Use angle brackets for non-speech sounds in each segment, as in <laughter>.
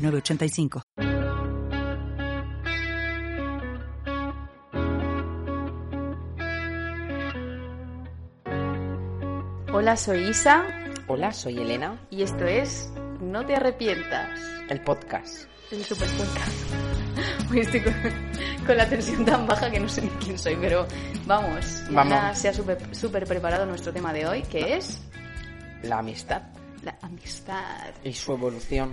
906985. Hola, soy Isa Hola, soy Elena, y esto es No te arrepientas, el podcast. el super podcast. <laughs> Hoy estoy con, con la tensión tan baja que no sé ni quién soy, pero vamos, Vamos. ya se ha súper súper preparado nuestro tema de hoy, que es La amistad la amistad. y su evolución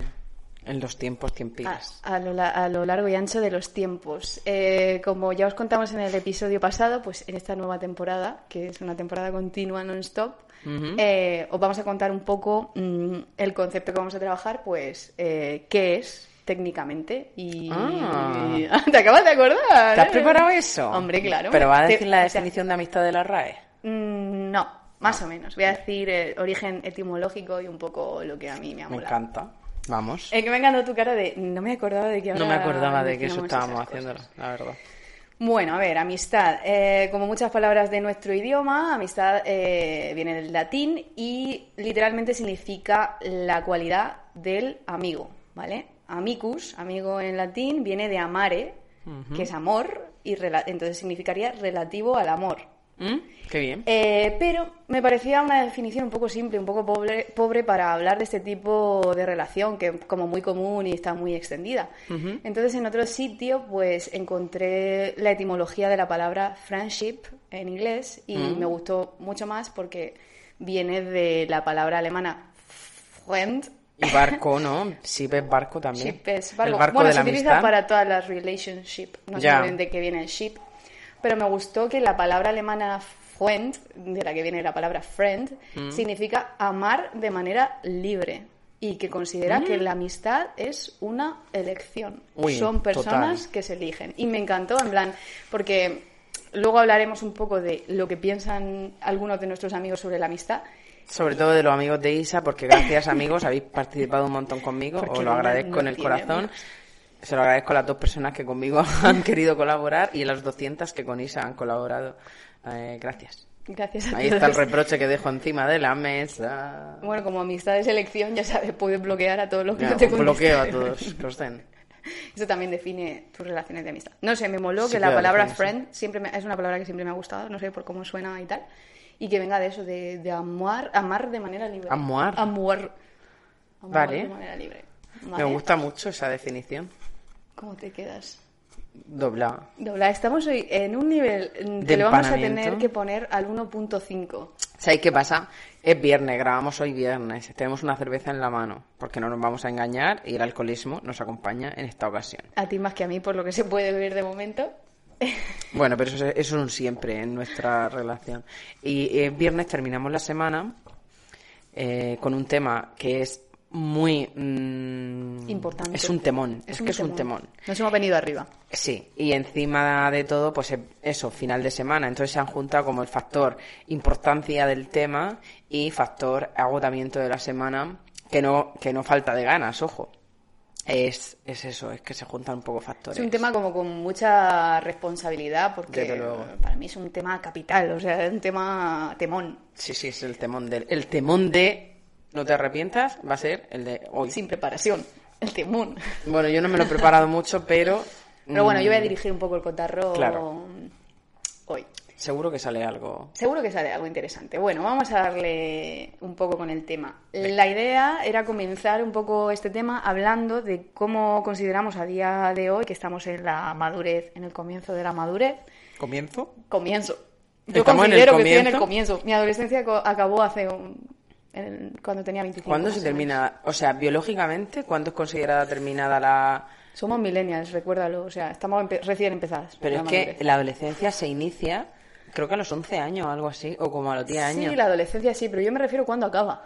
en los tiempos A, tiempiras. a lo, la- a lo largo y ancho de los tiempos. Eh, como ya os contamos en el episodio pasado, pues en esta nueva temporada, que es una temporada continua non-stop, eh, os vamos a contar un poco mm, el concepto que vamos a trabajar, pues eh, qué es técnicamente y... Ah. <laughs> ¿Te acabas de acordar? ¿Te has eh? preparado eso? Hombre, claro. Pero va a Te- decir la definición de amistad de la RAE. mm, no, más o menos. Voy a decir eh, origen etimológico y un poco lo que a mí me ha Me molado. encanta. Vamos. Es que me ha encantado tu cara de... No me acordaba de que ahora No me acordaba de que eso estábamos haciéndolo, la verdad. Bueno, a ver, amistad. Eh, como muchas palabras de nuestro idioma, amistad eh, viene del latín y literalmente significa la cualidad del amigo, ¿vale? Amicus, amigo en latín, viene de amare, que es amor, y rela- entonces significaría relativo al amor. ¿Mm? Qué bien. Eh, pero me parecía una definición un poco simple, un poco pobre, pobre para hablar de este tipo de relación, que como muy común y está muy extendida. Entonces, en otro sitio, pues encontré la etimología de la palabra friendship en inglés y me gustó mucho más porque viene de la palabra alemana friend. Y barco, ¿no? Ship es barco también. Ship es El barco. barco bueno, de se la utiliza amistad. para todas las relationship. No Ya. de qué viene el ship. Pero me gustó que la palabra alemana Freund, de la que viene la palabra friend, Mm. significa amar de manera libre. Y que considera Mm. que la amistad es una elección. Uy, Son personas total. que se eligen. Y me encantó, en plan, porque luego hablaremos un poco de lo que piensan algunos de nuestros amigos sobre la amistad. Sobre todo de los amigos de Isa, porque gracias amigos habéis participado un montón conmigo, Porque os lo agradezco no en el corazón. amigos. Se lo agradezco a las dos personas que conmigo <laughs> han querido colaborar y a las 200 que con Isa han colaborado. Eh, gracias. Gracias a Ahí está el reproche que dejo encima de la mesa. Bueno, como amistad de selección, ya sabes, puedes bloquear a todos los que Ya, no te bloqueo a todos que os den. <laughs> Eso también define tus relaciones de amistad. No sé, me moló Sí que la palabra define, sí. friend siempre me- es una palabra que siempre me ha gustado, no sé por cómo suena y tal, y que venga de eso, de, de amar, amar de manera libre. Amuar. Amor. Amar Vale. de manera libre. Me Vale. gusta mucho esa definición. ¿Cómo te quedas? Doblada. Dobla, estamos hoy en un nivel mm, que le vamos a tener que poner al 1.5. ¿Sabéis qué pasa? Es viernes, grabamos hoy viernes, tenemos una cerveza en la mano, porque no nos vamos a engañar y el alcoholismo nos acompaña en esta ocasión. A ti más que a mí, por lo que se puede ver de momento. <laughs> Bueno, pero eso, es- eso es un siempre en nuestra relación. Y eh, viernes terminamos la semana eh, con un tema que es muy... mm, Importante. Es un temón, es, que es un temón. Nos hemos venido arriba. Sí, y encima de todo, pues eh, eso, final de semana. Entonces se han juntado como el factor importancia del tema y factor agotamiento de la semana, que no, que no falta de ganas, ojo. Es, es eso, es que se juntan un poco factores. Es un tema como con mucha responsabilidad porque luego. para mí es un tema capital, o sea, es un tema temón, Sí, sí, es el temón del, el temón de no te arrepientas, va a ser el de hoy. sin preparación, el temón. Bueno, yo no me lo he preparado mucho, pero... Pero bueno, yo voy a mm, dirigir un poco el cotarro Claro. hoy. Seguro que sale algo. Seguro que sale algo interesante. Bueno, vamos a darle un poco con el tema. La idea era comenzar un poco este tema hablando de cómo consideramos a día de hoy que estamos en la madurez, en el comienzo de la madurez. ¿Comienzo? Comienzo. Yo ¿Estamos en el considero que estoy en el comienzo? Mi adolescencia acabó hace un... en- cuando tenía 25 ¿Cuándo se termina? O sea, biológicamente, ¿cuándo es considerada terminada la...? Somos millennials, recuérdalo. O sea, estamos empe- recién empezadas. Pero es que la adolescencia se inicia creo que a los 11 años o algo así, o como a los 10 años. Sí, la adolescencia sí, pero yo me refiero cuando acaba.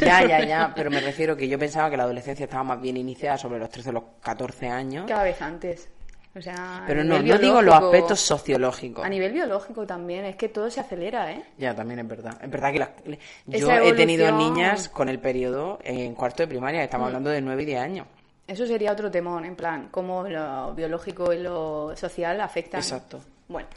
Ya, ya, ya, <laughs> pero me refiero que yo pensaba que la adolescencia estaba más bien iniciada sobre los 13 o los 14 años. Cada vez antes. O sea, a Pero no, digo los aspectos sociológicos. A nivel biológico también, es que todo se acelera, ¿eh? Ya, también es verdad. Es verdad que las- yo he tenido niñas con el periodo en cuarto de primaria, Mm. estamos hablando de 9 y 10 años. Eso sería otro temón, en plan, cómo lo biológico y lo social afectan. Exacto. Bueno,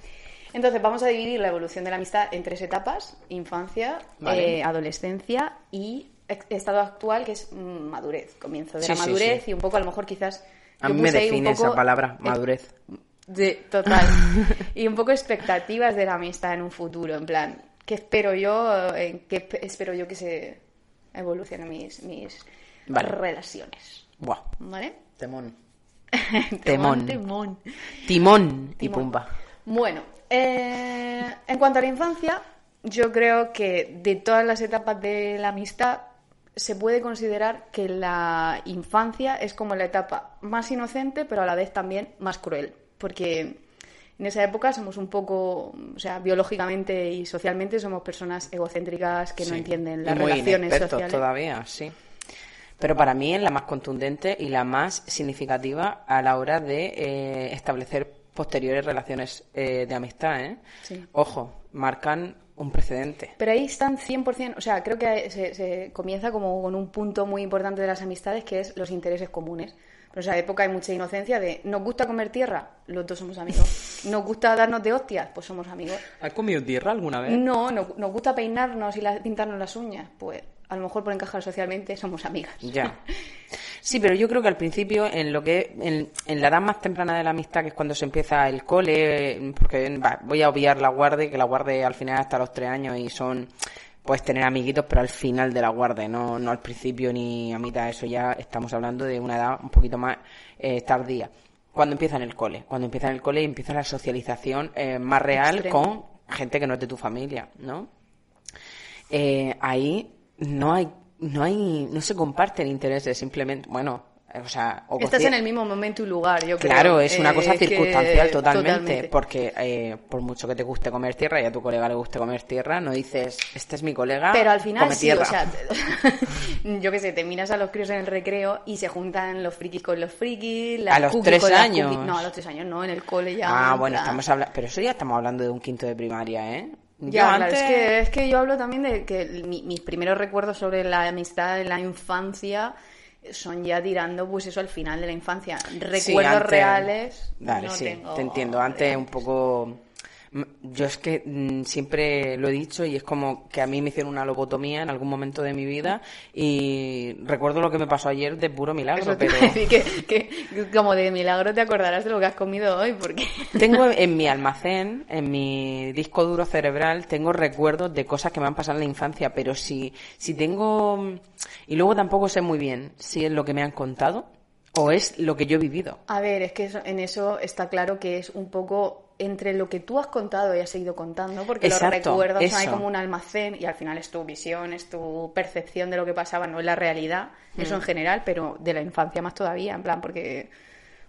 entonces vamos a dividir la evolución de la amistad en tres etapas: infancia, Vale. eh, adolescencia y estado actual, que es mm, madurez. Comienzo de Sí, la sí, madurez sí. y un poco, a lo mejor, quizás. A mí me define esa palabra, eh, madurez. de, total. <laughs> y un poco expectativas de la amistad en un futuro, en plan, ¿qué espero yo? ¿En qué espe- espero yo que se evolucionen mis, mis Vale. relaciones? Buah, ¿Vale? temón. Temón, <laughs> Temón. temón. Timón y pumba. Bueno, eh, en cuanto a la infancia, yo creo que de todas las etapas de la amistad se puede considerar que la infancia es como la etapa más inocente, pero a la vez también más cruel, porque en esa época somos un poco, o sea, biológicamente y socialmente somos personas egocéntricas que no entienden las muy relaciones sociales. todavía, sí. Pero para mí es la más contundente y la más significativa a la hora de eh, establecer posteriores relaciones eh, de amistad, ¿eh? Sí. Ojo, marcan un precedente. Pero ahí están 100%, o sea, creo que se, se comienza como con un punto muy importante de las amistades que es los intereses comunes. Pero en esa época hay mucha inocencia de, ¿nos gusta comer tierra? Los dos somos amigos. <laughs> ¿Nos gusta darnos de hostias? Pues somos amigos. ¿Has comido tierra alguna vez? No, no- ¿nos gusta peinarnos y la- pintarnos las uñas? Pues a lo mejor por encajar socialmente somos amigas. Ya. <laughs> Sí, pero yo creo que al principio, en lo que en, en la edad más temprana de la amistad, que es cuando se empieza el cole, porque va, voy a obviar la guarde, que la guarde al final hasta los tres años y son, puedes tener amiguitos, pero al final de la guarde, no, no al principio ni a mitad, eso ya estamos hablando de una edad un poquito más eh, tardía. Cuando empieza en el cole, cuando empieza en el cole y empieza la socialización eh, más real Extremo. con gente que no es de tu familia, ¿no? eh, ahí no hay, no hay, no se comparten intereses, simplemente, bueno, eh, o sea, o Estás en el mismo momento y lugar, yo creo. Claro, es una Eh, cosa que- circunstancial totalmente, totalmente. porque eh, por mucho que te guste comer tierra y a tu colega le guste comer tierra, no dices, este es mi colega, Pero al final come sí, tierra. o sea, <laughs> yo qué sé, te miras a los críos en el recreo y se juntan los frikis con los frikis, las ¿A los tres con años? No, a los tres años no, en el cole ya. Ah, en bueno, plan- estamos hablando, pero eso ya estamos hablando de un quinto de primaria, ¿eh? Yo Ya, claro, es, que, es que yo hablo también de que mi- mis primeros recuerdos sobre la amistad en la infancia son ya tirando, pues eso, al final de la infancia. Recuerdos Sí, antes- reales. Vale, no sí, tengo te entiendo. Antes un poco... mm, Yo es que mm, siempre lo he dicho y es como que a mí me hicieron una lobotomía en algún momento de mi vida y recuerdo lo que me pasó ayer de puro milagro, pero que, que como de milagro te acordarás de lo que has comido hoy, porque... <laughs> tengo en mi almacén, en mi disco duro cerebral, tengo recuerdos de cosas que me han pasado en la infancia, pero si, si tengo... Y luego tampoco sé muy bien si es lo que me han contado o es lo que yo he vivido. A ver, es que en eso está claro que es un poco entre lo que tú has contado y has seguido contando, porque Exacto, los recuerdos eso. como un almacén y al final es tu visión, es tu percepción de lo que pasaba, no es la realidad, eso en general, pero de la infancia más todavía, en plan, porque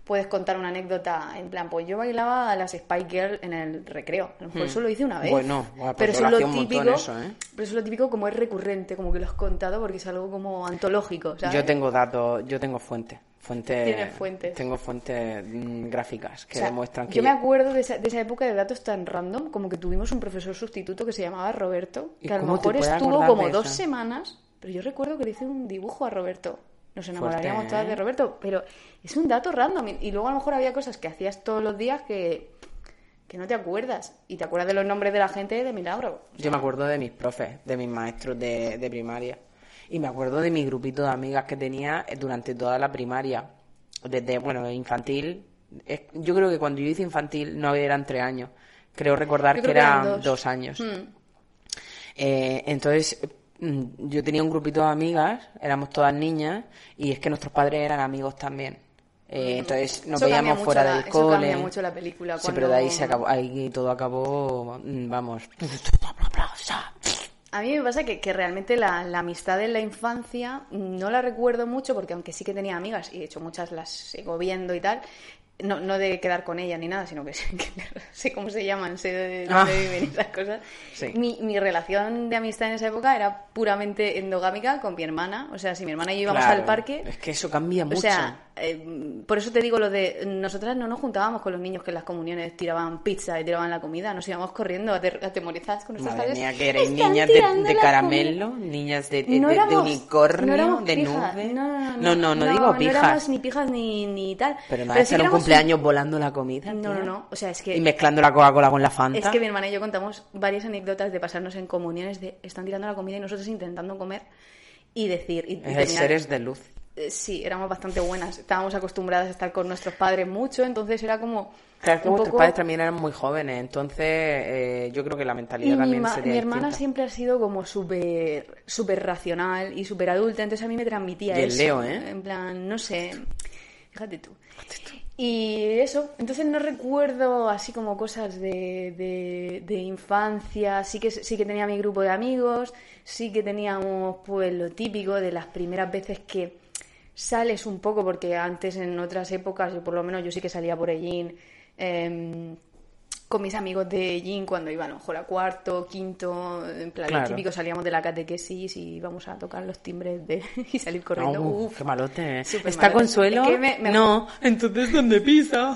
puedes contar una anécdota, en plan, pues yo bailaba a las Spy Girl en el recreo, a lo mejor eso lo hice una vez. Bueno, guau, pues pero eso es lo típico, eso, ¿eh? pero eso es lo típico como es recurrente, como que lo has contado porque es algo como antológico, ¿sabes? Yo tengo datos, yo tengo fuentes. Fuentes, Tienes fuentes. Tengo fuentes mm, gráficas que O sea, demuestran que... Yo me acuerdo de esa, de esa época de datos tan random, como que tuvimos un profesor sustituto que se llamaba Roberto, ¿Y que a lo mejor estuvo como dos semanas, pero yo recuerdo que le hice un dibujo a Roberto. Nos enamoraríamos Fuerte, todas ¿eh? de Roberto, pero es un dato random. Y y luego a lo mejor había cosas que hacías todos los días que, que no te acuerdas. Y te acuerdas de los nombres de la gente de milagro. Yo me acuerdo de mis profes, de mis maestros de, de primaria. Y me acuerdo de mi grupito de amigas que tenía eh, durante toda la primaria. Desde, bueno, infantil. Yo creo que cuando yo hice infantil no eran tres años. Creo recordar que eran dos. dos, años. Mm. Eh, entonces, mm, yo tenía un grupito de amigas, éramos todas niñas, y es que nuestros padres eran amigos también. Eh, entonces nos Eso veíamos fuera la- del eso cole. cambia mucho la película, Sí, pero de ahí se acabó, ahí todo acabó, mm, vamos. A mí me pasa que, que realmente la, la amistad en la infancia no la recuerdo mucho porque aunque sí que tenía amigas y de hecho muchas las sigo viendo y tal, no, no de quedar con ella ni nada, sino que, <laughs> sé cómo se llaman, sé de Ah. dónde viven esas cosas. Sí. Mi, mi relación de amistad en esa época era puramente endogámica con mi hermana. O sea, si mi hermana y yo íbamos Claro, al parque, Es que eso cambia o mucho. sea, eh, por eso te digo lo de nosotras no nos juntábamos con los niños que en las comuniones tiraban pizza y tiraban la comida, nos íbamos corriendo atemorizadas con nuestros Madre mía, que erais "Están niñas de, caramelo, niñas de, de- no de- de éramos, unicornio, no de nube. No, no, no, no digo No pijas. éramos ni pijas ni, ni tal. Pero no sí hacer un cumpleaños volando la comida. No, no, no. O sea, es que Y mezclando la Coca-Cola con la Fanta. es que mi hermana y yo contamos varias anécdotas de pasarnos en comuniones de están tirando la comida y nosotros intentando comer y decir. Y, y Es terminar- seres de luz. Eh, Sí, éramos bastante buenas. Estábamos acostumbradas a estar con nuestros padres mucho, entonces era como. Claro, que vuestros poco- padres también eran muy jóvenes, entonces eh, yo creo que la Y mentalidad mi, también ma- sería mi hermana distinta. siempre ha sido como súper súper racional y súper adulta, entonces a mí me transmitía Y el eso. Leo, ¿eh? En plan, no sé, fíjate tú. Y eso, entonces no recuerdo así como cosas de, de, de infancia, sí que, sí que tenía mi grupo de amigos, sí que teníamos pues lo típico de las primeras veces que sales un poco, porque antes en otras épocas, yo por lo menos yo sí que salía por allí em, con mis amigos de Jin cuando iban a lo mejor a cuarto, quinto, en plan, Claro. típico salíamos de la catequesis y íbamos a tocar los timbres de, <laughs> y salir corriendo. Uh, Uf. qué malote. ¿eh? ¿Está malote. Consuelo? Es que me- me- No. <laughs> Entonces, ¿dónde pisa?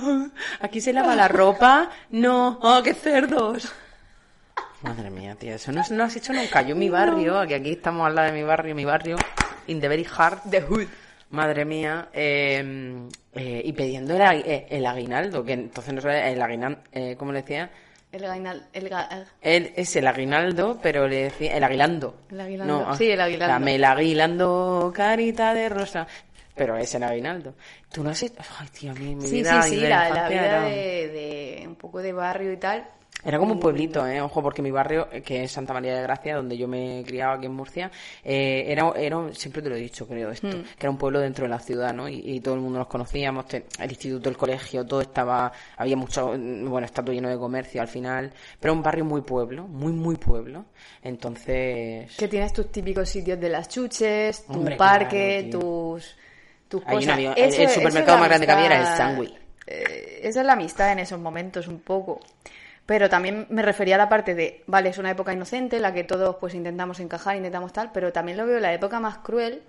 ¿Aquí se lava la ropa? No. ¡Oh, qué cerdos! Madre mía, tía, eso no, no has hecho nunca. Yo en mi barrio, que aquí estamos al lado de mi barrio, mi barrio, in the very heart, The Hood. Madre mía, eh, eh, y pidiendo el, eh, el aguinaldo, que entonces no sabía, el aguinaldo, eh, ¿cómo le decía? El gainal, el ga- es el aguinaldo, pero le decía el aguilando. El aguilando. No, Sí, el aguilando. Dame el aguilando, carita de rosa. Pero es el aguinaldo. Tú no has hecho- Ay, tío, mi, mi Sí, vida sí, sí, la, la vida era... de, de un poco de barrio y tal. Era como un pueblito, ¿eh? Ojo, porque mi barrio, eh, que es Santa María de Gracia, donde yo me criaba aquí en Murcia, eh, era, era, siempre te lo he dicho, creo, esto, Hmm. que era un pueblo dentro de la ciudad, ¿no? Y, y todo el mundo nos conocíamos, te- el instituto, el colegio, todo estaba, había mucho, mm, bueno, está todo lleno de comercio al final, pero un barrio muy pueblo, muy, muy pueblo. Entonces, Que tienes tus típicos sitios de las chuches, tu Hombre, parque, claro, tus, tus cosas. había- el- Eso- supermercado más grande que había era el. Sandwich. Eh, esa es la amistad en esos momentos un poco. Pero también me refería a la parte de, vale, es una época inocente, en la que todos pues intentamos encajar, intentamos tal, pero también lo veo la época más cruel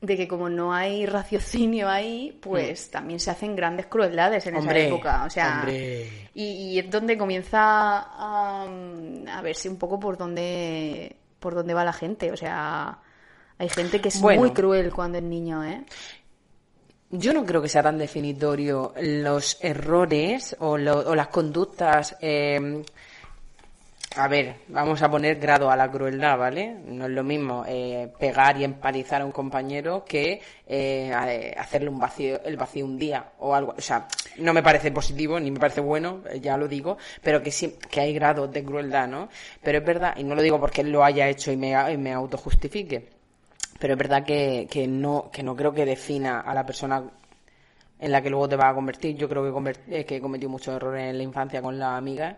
de que como no hay raciocinio ahí, pues también se hacen grandes crueldades en Mm. Hombre, esa época. O sea, hombre. y, y es donde comienza a, a verse un poco por dónde, por dónde va la gente. O sea, hay gente que es Bueno. muy cruel cuando es niño, ¿eh? Yo no creo que sea tan definitorio los errores o, lo- las conductas. eh, a ver, vamos a poner grado a la crueldad, ¿vale? No es lo mismo eh, pegar y empalizar a un compañero que eh, a- hacerle un vacío, el vacío un día o algo. O sea, no me parece positivo ni me parece bueno, eh, ya lo digo, pero que sí, que hay grados de crueldad, ¿no? Pero es verdad, y no lo digo porque él lo haya hecho y me, y me autojustifique, pero es verdad que, que no que no creo que defina a la persona en la que luego te vas a convertir. Yo creo que, conver- eh, que he cometido muchos errores en la infancia con las amigas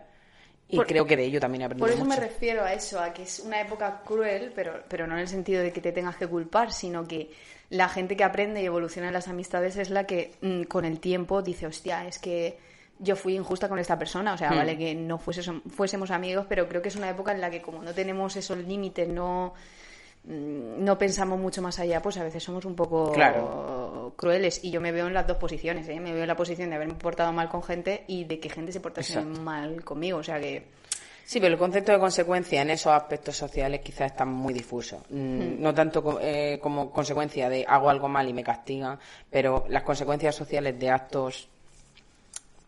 y Por- creo que de ello también he aprendido Por eso mucho. me refiero a eso, a que es una época cruel, pero, pero no en el sentido de que te tengas que culpar, sino que la gente que aprende y evoluciona en las amistades es la que mm, con el tiempo dice, hostia, es que yo fui injusta con esta persona, o sea, Hmm. vale que no fuese- fuésemos amigos, pero creo que es una época en la que como no tenemos esos límites, no, mm, no pensamos mucho más allá, pues a veces somos un poco Claro. crueles. Y yo me veo en las dos posiciones, ¿eh? me veo en la posición de haberme portado mal con gente y de que gente se portase Exacto. mal conmigo, o sea que... Sí, pero el concepto de consecuencia en esos aspectos sociales quizás está muy difuso. Mm, No tanto eh, como consecuencia de hago algo mal y me castigan, pero las consecuencias sociales de actos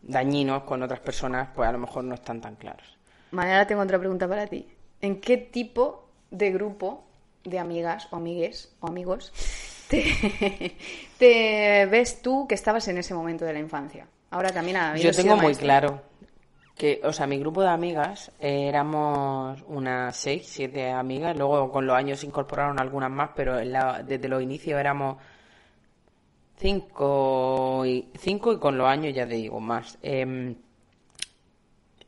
dañinos con otras personas, pues a lo mejor no están tan claros. Manera, tengo otra pregunta para ti. ¿En qué tipo de grupo de amigas o amigues o amigos te, <laughs> te ves tú que estabas en ese momento de la infancia? Ahora también habido Yo tengo muy maestra. claro que, o sea, mi grupo de amigas eh, éramos unas seis, siete amigas. Luego con los años se incorporaron algunas más, pero en la- desde los inicios éramos cinco y, cinco y con los años ya te digo más. Em,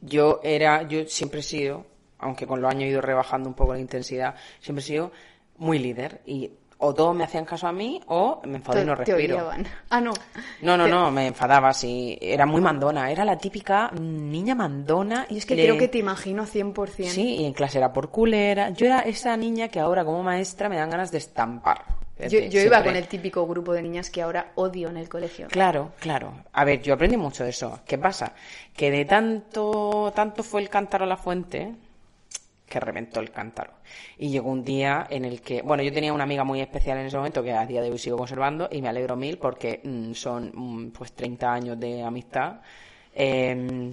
yo era, yo siempre he sido, aunque con los años he ido rebajando un poco la intensidad, siempre he sido muy líder y o todos me hacían caso a mí o me enfadé y no Te- te respiro. odiaban. Ah, no. No, no, Te- no, me enfadaba, sí. Era muy mandona. Era la típica niña mandona. Y es que Le- creo que te imagino 100%. Sí, y en clase era por culera. Yo era esa niña que ahora como maestra me dan ganas de estampar. Yo, yo iba con el típico grupo de niñas que ahora odio en el colegio. Claro, claro. A ver, yo aprendí mucho de eso. ¿Qué pasa? Que de tanto, tanto fue el cántaro a la fuente que reventó el cántaro. Y llegó un día en el que, bueno, yo tenía una amiga muy especial en ese momento que a día de hoy sigo conservando y me alegro mil porque mm, son mm, pues 30 años de amistad. Eh,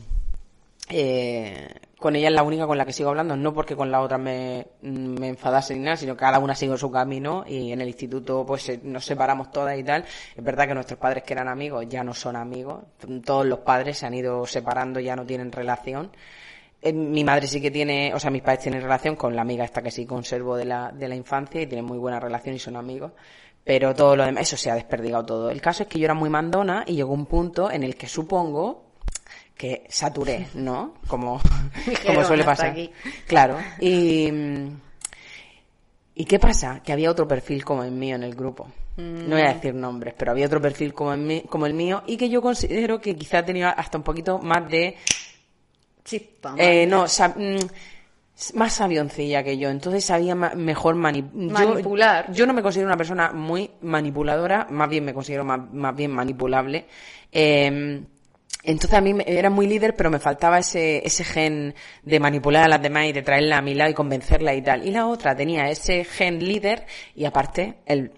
eh, con ella es la única con la que sigo hablando, no porque con la otra me, me enfadase ni nada, sino que cada una sigue su camino y en el instituto pues eh, nos separamos todas y tal. Es verdad que nuestros padres que eran amigos ya no son amigos, todos los padres se han ido separando, ya no tienen relación. Eh, mi madre sí que tiene, o sea, mis padres tienen relación con la amiga esta que sí conservo de la, de la infancia y tienen muy buena relación y son amigos. Pero todo lo demás, eso se ha desperdigado todo. El caso es que yo era muy mandona y llegó un punto en el que supongo que saturé, ¿no? Como, <laughs> como suele "Hasta pasar. aquí". Claro. Y, mm, ¿Y qué pasa? Que había otro perfil como el mío en el grupo. No voy a decir nombres, pero había otro perfil como el, mí- como el mío y que yo considero que quizá tenía hasta un poquito más de Chispa. eh, no, sa- mm, más sabioncilla que yo, entonces sabía ma- mejor mani- Manipular. Yo, no me considero una persona muy manipuladora, más bien me considero más, más bien manipulable. Eh, entonces a mí me- era muy líder, pero me faltaba ese, ese gen de manipular a las demás y de traerla a mi lado y convencerla y tal. Y la otra tenía ese gen líder y aparte el-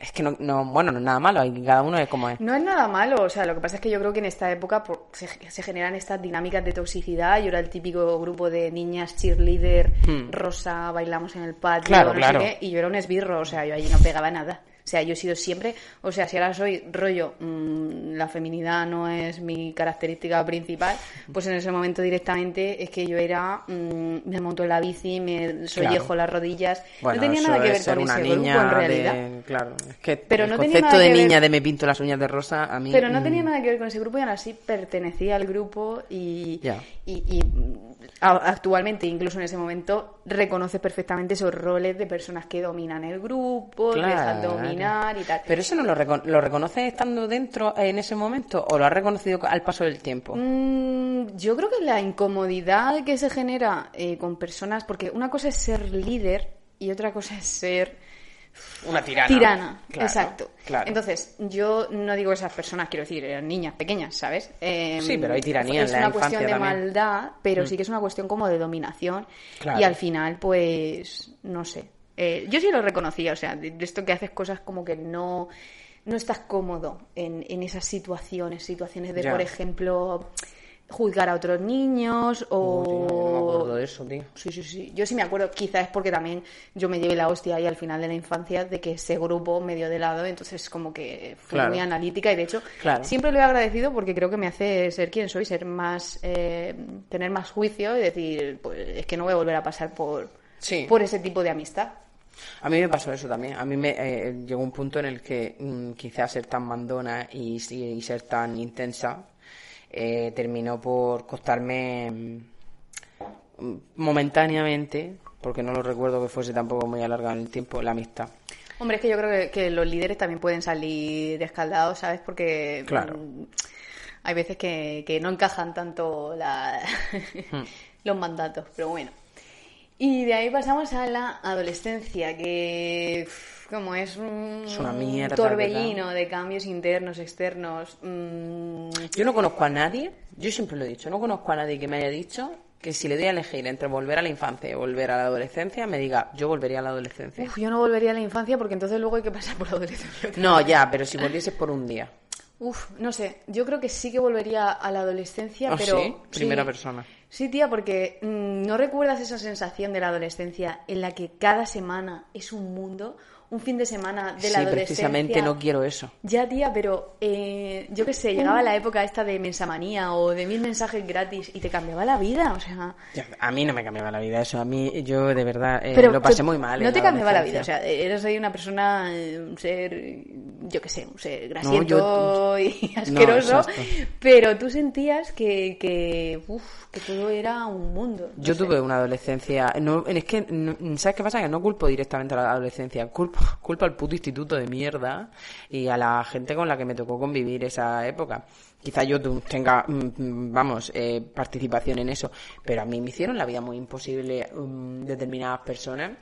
es que no, no, bueno, no es nada malo, cada uno es como es. No es nada malo, o sea, lo que pasa es que yo creo que en esta época por- se, se generan estas dinámicas de toxicidad. Yo era el típico grupo de niñas cheerleader, rosa, bailamos en el patio, Hmm. Claro, no sé claro. qué, y yo era un esbirro, o sea, yo allí no pegaba nada. O sea, yo he sido siempre, o sea, si ahora soy rollo, mm, la feminidad no es mi característica principal, pues en ese momento directamente es que yo era, mm, me monto en la bici, me sollejo Claro. las rodillas, Bueno, no tenía nada que ver con una ese niña grupo en realidad. de- claro, es que Pero el no tenía concepto de niña ver- de me pinto las uñas de rosa a mí. Pero no mm, tenía nada que ver con ese grupo y aún así pertenecía al grupo y, y, mm, actualmente, incluso en ese momento, reconoces perfectamente esos roles de personas que dominan el grupo, dejan dominar y tal. Pero eso no lo, reco- lo reconoces estando dentro en ese momento o lo has reconocido al paso del tiempo. Mm, yo creo que la incomodidad que se genera eh, con personas, porque una cosa es ser líder y otra cosa es ser Una tirana. Tirana, Claro, exacto. claro. Entonces, yo no digo esas personas, quiero decir, eran niñas pequeñas, ¿sabes? Eh, Sí, pero hay tiranía en Es la una infancia cuestión de también. Mm. maldad, pero sí que es una cuestión como de dominación. Claro. Y al final, pues, no sé. Eh, yo sí lo reconocía, o sea, de, de esto que haces cosas como que no, no estás cómodo en, en esas situaciones, situaciones de, Ya. por ejemplo, juzgar a otros niños o... Oh, tío, yo no me acuerdo de eso, tío. Sí, sí, sí. Yo sí me acuerdo, quizás es porque también yo me llevé la hostia ahí al final de la infancia de que ese grupo me dio de lado, entonces como que fui Claro. muy analítica y de hecho Claro. siempre lo he agradecido porque creo que me hace ser quien soy, ser más, eh, tener más juicio y decir, pues es que no voy a volver a pasar por, Sí. por ese tipo de amistad. A mí me pasó eso también. A mí me eh, llegó un punto en el que mm, quizás ser tan mandona y, y ser tan intensa eh, terminó por costarme mm, momentáneamente, porque no lo recuerdo que fuese tampoco muy alargado en el tiempo, la amistad. Hombre, es que yo creo que, que los líderes también pueden salir escaldados, ¿sabes? Porque Claro. mm, hay veces que, que no encajan tanto la- <laughs> Hmm. los mandatos, pero bueno. Y de ahí pasamos a la adolescencia, que como es un Es una mierda, torbellino de cambios internos, externos. mm, Yo no conozco a nadie, yo siempre lo he dicho, no conozco a nadie que me haya dicho que si le doy a elegir entre volver a la infancia y volver a la adolescencia, me diga, yo volvería a la adolescencia. uf, yo no volvería a la infancia porque entonces luego hay que pasar por la adolescencia. No, ya, pero si volvieses por un día. Uf, no sé, yo creo que sí que volvería a la adolescencia, ¿Ah, pero... sí? Primera persona. Sí, tía, porque mm, ¿no recuerdas esa sensación de la adolescencia en la que cada semana es un mundo? Un fin de semana de sí, la adolescencia... precisamente no quiero eso. Ya, tía, pero eh, yo qué sé, llegaba la época esta de mensamanía o de mil mensajes gratis y te cambiaba la vida, o sea... A mí no me cambiaba la vida eso, a mí yo de verdad eh, Pero lo pasé muy mal. No te cambiaba la vida, o sea, eres ahí una persona, eh, un ser, yo qué sé, un ser No, grasiento yo- y <laughs> asqueroso, pero tú sentías que, que, uf, que todo era un mundo. no Yo sé. tuve una adolescencia, no, es que, no- ¿sabes qué pasa? Que no culpo directamente a la adolescencia, culpo culpa al puto instituto de mierda y a la gente con la que me tocó convivir esa época. Quizá yo tenga, mm, mm, vamos, eh, participación en eso, pero a mí me hicieron la vida muy imposible um, determinadas personas.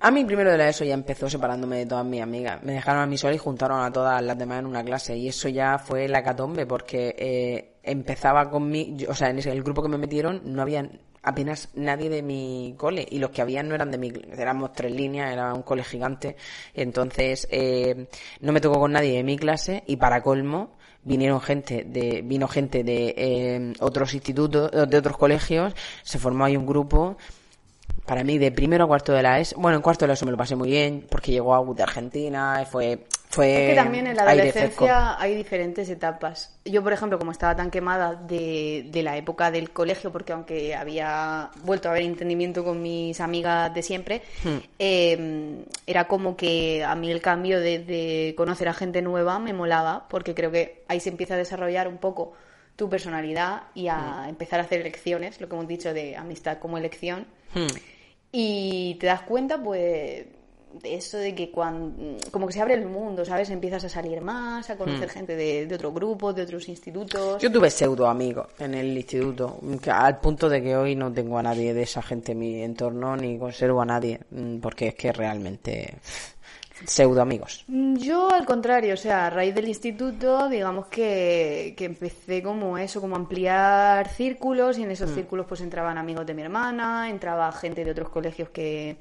A mí primero de la ESO ya empezó separándome de todas mis amigas. Me dejaron a mí sola y juntaron a todas las demás en una clase. Y eso ya fue la catombe porque eh, empezaba con mi... O sea, en el grupo que me metieron no había apenas nadie de mi cole y los que habían no eran de mi éramos tres líneas era un cole gigante. Entonces eh, no me tocó con nadie de mi clase y para colmo vinieron gente de vino gente de eh, otros institutos de otros colegios se formó ahí un grupo para mí de primero a cuarto de la ESO, bueno, en cuarto de la ESO me lo pasé muy bien porque llegó a de Argentina, fue, fue Es que también en la adolescencia hay diferentes etapas. Yo, por ejemplo, como estaba tan quemada de, de la época del colegio, porque aunque había vuelto a haber entendimiento con mis amigas de siempre, hmm. em, era como que a mí el cambio de, de conocer a gente nueva me molaba, porque creo que ahí se empieza a desarrollar un poco tu personalidad y a hmm. empezar a hacer elecciones, lo que hemos dicho de amistad como elección. Hmm. Y te das cuenta, pues, eso de que cuando, como que se abre el mundo, ¿sabes? Empiezas a salir más, a conocer hmm. gente de, de otros grupos, de otros institutos. Yo tuve pseudo amigos en el instituto, al punto de que hoy no tengo a nadie de esa gente en mi entorno, ni conservo a nadie, mm, porque es que realmente pseudo amigos. Mm, yo al contrario, o sea, a raíz del instituto, digamos que, que empecé como eso, como ampliar círculos y en esos mm. círculos pues entraban amigos de mi hermana, entraba gente de otros colegios que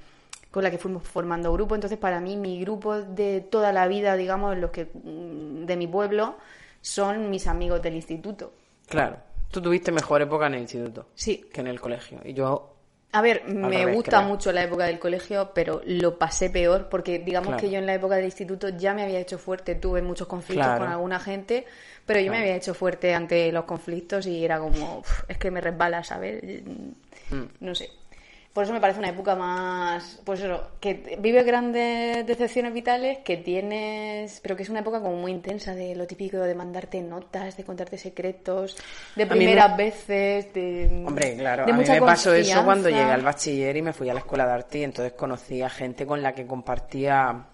con la que fuimos formando grupo, entonces para mí mi grupo de toda la vida, digamos, los que mm, de mi pueblo son mis amigos del instituto. Claro. Tú tuviste mejor época en el instituto. Sí. Que en el colegio. Y yo a ver, me gusta mucho la época del colegio, pero lo pasé peor porque digamos que yo en la época del instituto ya me había hecho fuerte, tuve muchos conflictos con alguna gente, pero yo me había hecho fuerte ante los conflictos y era como, es que me resbala, ¿sabes? Mm. No sé. Por eso me parece una época más, pues eso, que vives grandes decepciones vitales, que tienes, pero que es una época como muy intensa de lo típico de mandarte notas, de contarte secretos, de primeras veces, de Hombre, claro, a mí me pasó eso cuando llegué al bachiller y me fui a la escuela de arte y entonces conocí a gente con la que compartía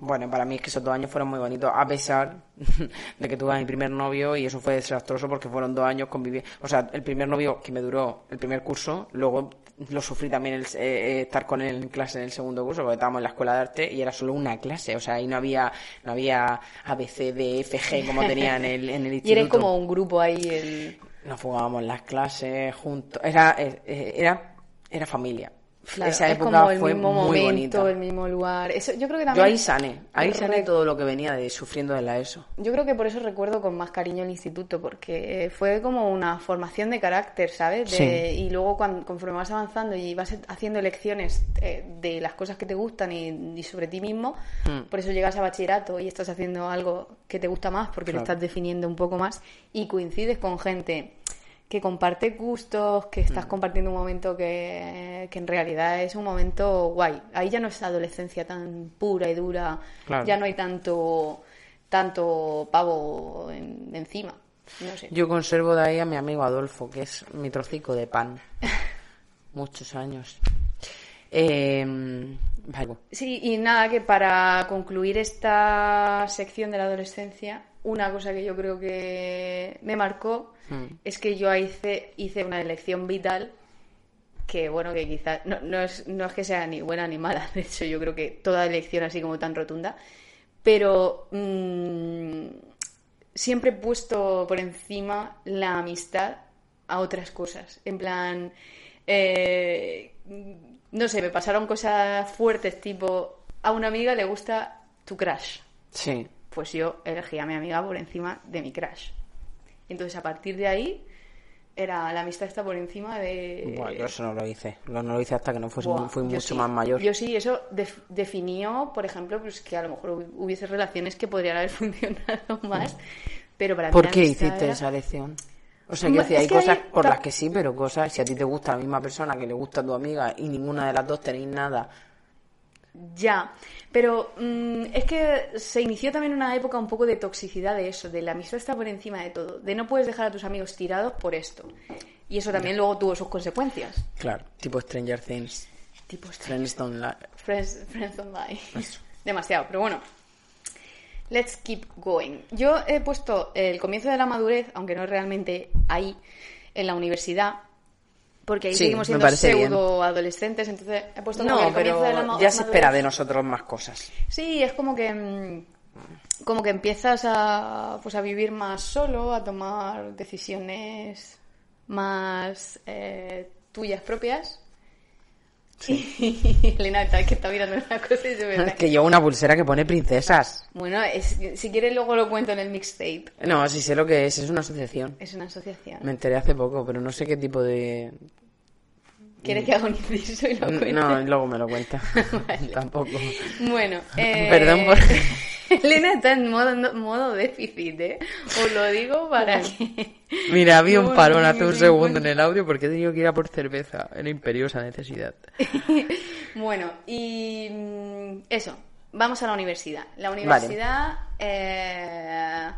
bueno, para mí es que esos dos años fueron muy bonitos, a pesar <laughs> de que tuve mi primer novio y eso fue desastroso porque fueron dos años convivir. O sea, el primer novio que me duró el primer curso, luego lo sufrí también el, eh, eh, estar con él en clase en el segundo curso porque estábamos en la escuela de arte y era solo una clase, o sea, ahí no había no había ABC, D, F, G como tenía en el, en el <laughs> instituto. Y era como un grupo ahí. El... Nos jugábamos las clases juntos, era, eh, era, era familia esa época como el fue mismo muy momento, el mismo lugar. Eso, yo creo que también. Yo ahí sané, ahí sané todo lo que venía de sufriendo de la ESO. Yo creo que por eso recuerdo con más cariño el instituto, porque fue como una formación de carácter, ¿sabes? Y luego cuando, conforme vas avanzando y vas haciendo elecciones eh, de las cosas que te gustan y, sobre ti mismo, hmm. por eso llegas a bachillerato y estás haciendo algo que te gusta más, porque lo estás definiendo un poco más y coincides con gente que comparte gustos, que estás mm. compartiendo un momento que, en realidad es un momento guay. Ahí ya no es adolescencia tan pura y dura, ya no hay tanto, tanto pavo encima. Yo conservo de ahí a mi amigo Adolfo, que es mi trocico de pan. <laughs> Muchos años. Eh, sí, y nada, que para concluir esta sección de la adolescencia, una cosa que yo creo que me marcó hmm. es que yo hice, hice una elección vital que, bueno, que quizás no, no, es, no es que sea ni buena ni mala, <laughs> de hecho yo creo que toda elección así como tan rotunda, pero mm, siempre he puesto por encima la amistad a otras cosas. En plan, eh, no sé, me pasaron cosas fuertes tipo, a una amiga le gusta tu crush. Sí pues yo elegí a mi amiga por encima de mi crush. Entonces, a partir de ahí, era la amistad está por encima de... Bueno, yo eso no lo hice. No, lo hice hasta que no fuese, fui mucho más mayor. Yo sí, eso definió, por ejemplo, pues que a lo mejor hubiese relaciones que podrían haber <laughs> funcionado más, pero para ¿Por qué hiciste esa elección? O sea, que hay cosas por las que sí, pero cosas, si a ti te gusta la misma persona que le gusta a tu amiga y ninguna de las dos tenéis nada ya, pero mm, es que se inició también una época un poco de toxicidad de eso, de la amistad está por encima de todo, de no puedes dejar a tus amigos tirados por esto. Y eso también luego tuvo sus consecuencias. Claro, tipo Stranger Things. Tipo este. Friends don't lie. Friends, Friends don't lie. <laughs> Demasiado, pero bueno. Let's keep going. Yo he puesto el comienzo de la madurez, aunque no es realmente ahí, en la universidad, porque ahí Sí, seguimos siendo parece bien. pseudo adolescentes, entonces he puesto como que No, el comienzo de la pero ya se espera de nosotros más cosas. Sí, es como que mm, como que empiezas a pues a vivir más solo, a tomar decisiones más eh, tuyas propias. Y <laughs> Elena está, que está mirando una cosa y se me <laughs> Es que llevo una pulsera que pone princesas. Bueno, es- si quieres luego lo cuento en el mixtape. No, sí sé lo que es, es una asociación. Es una asociación. Me enteré hace poco, pero no sé qué tipo de... ¿Quieres que haga un inciso y lo cuente? No, luego me lo cuenta. <laughs> Tampoco. Bueno, <laughs> eh... Perdón por- <laughs> Elena está en modo, modo déficit, ¿eh? Os lo digo para que... Mira, había un parón hace un segundo en el audio porque he tenido que ir a por cerveza. Era imperiosa necesidad. Bueno, y mm, eso, vamos a la universidad. La universidad, eh,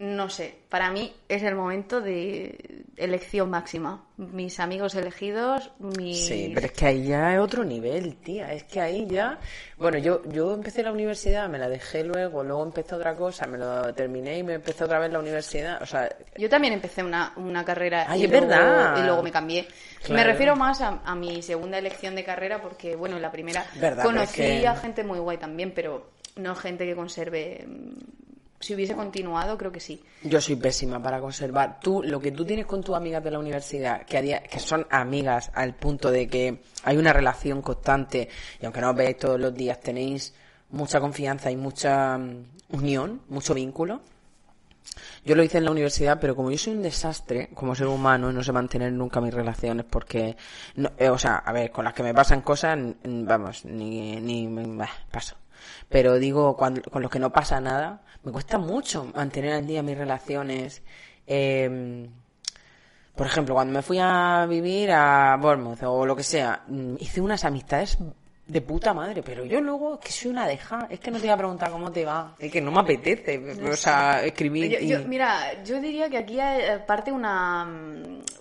no sé, para mí es el momento de elección máxima. Mis amigos elegidos, mis... Sí, pero es que ahí ya es otro nivel, tía. Es que ahí ya. Bueno, yo, yo empecé la universidad, me la dejé luego, luego empecé otra cosa, me lo terminé y me empecé otra vez la universidad. O sea, Yo también empecé una, una carrera Ay, y, es luego, verdad. y luego me cambié. Me refiero más a, a mi segunda elección de carrera porque, bueno, en la primera Verdad, conocí es que- a gente muy guay también, pero no gente que conserve... Si hubiese continuado, creo que sí. yo soy pésima para conservar. Tú, lo que tú tienes con tus amigas de la universidad, que, día- que son amigas al punto de que hay una relación constante, y aunque no os veáis todos los días, tenéis mucha confianza y mucha mm, unión, mucho vínculo. Yo lo hice en la universidad, pero como yo soy un desastre como ser humano, no sé mantener nunca mis relaciones porque, no- eh, o sea, a ver, con las que me pasan cosas, vamos, ni, ni bah, paso. Pero digo, cuando, con los que no pasa nada, me cuesta mucho mantener al día mis relaciones. Eh, por ejemplo, cuando me fui a vivir a Bournemouth o lo que sea, mm, hice unas amistades de puta madre, pero yo luego es que soy una deja, es que no te voy a preguntar cómo te va, es que no me apetece, o sea, escribir Yo- y... yo- mira, yo diría que aquí eh, parte una,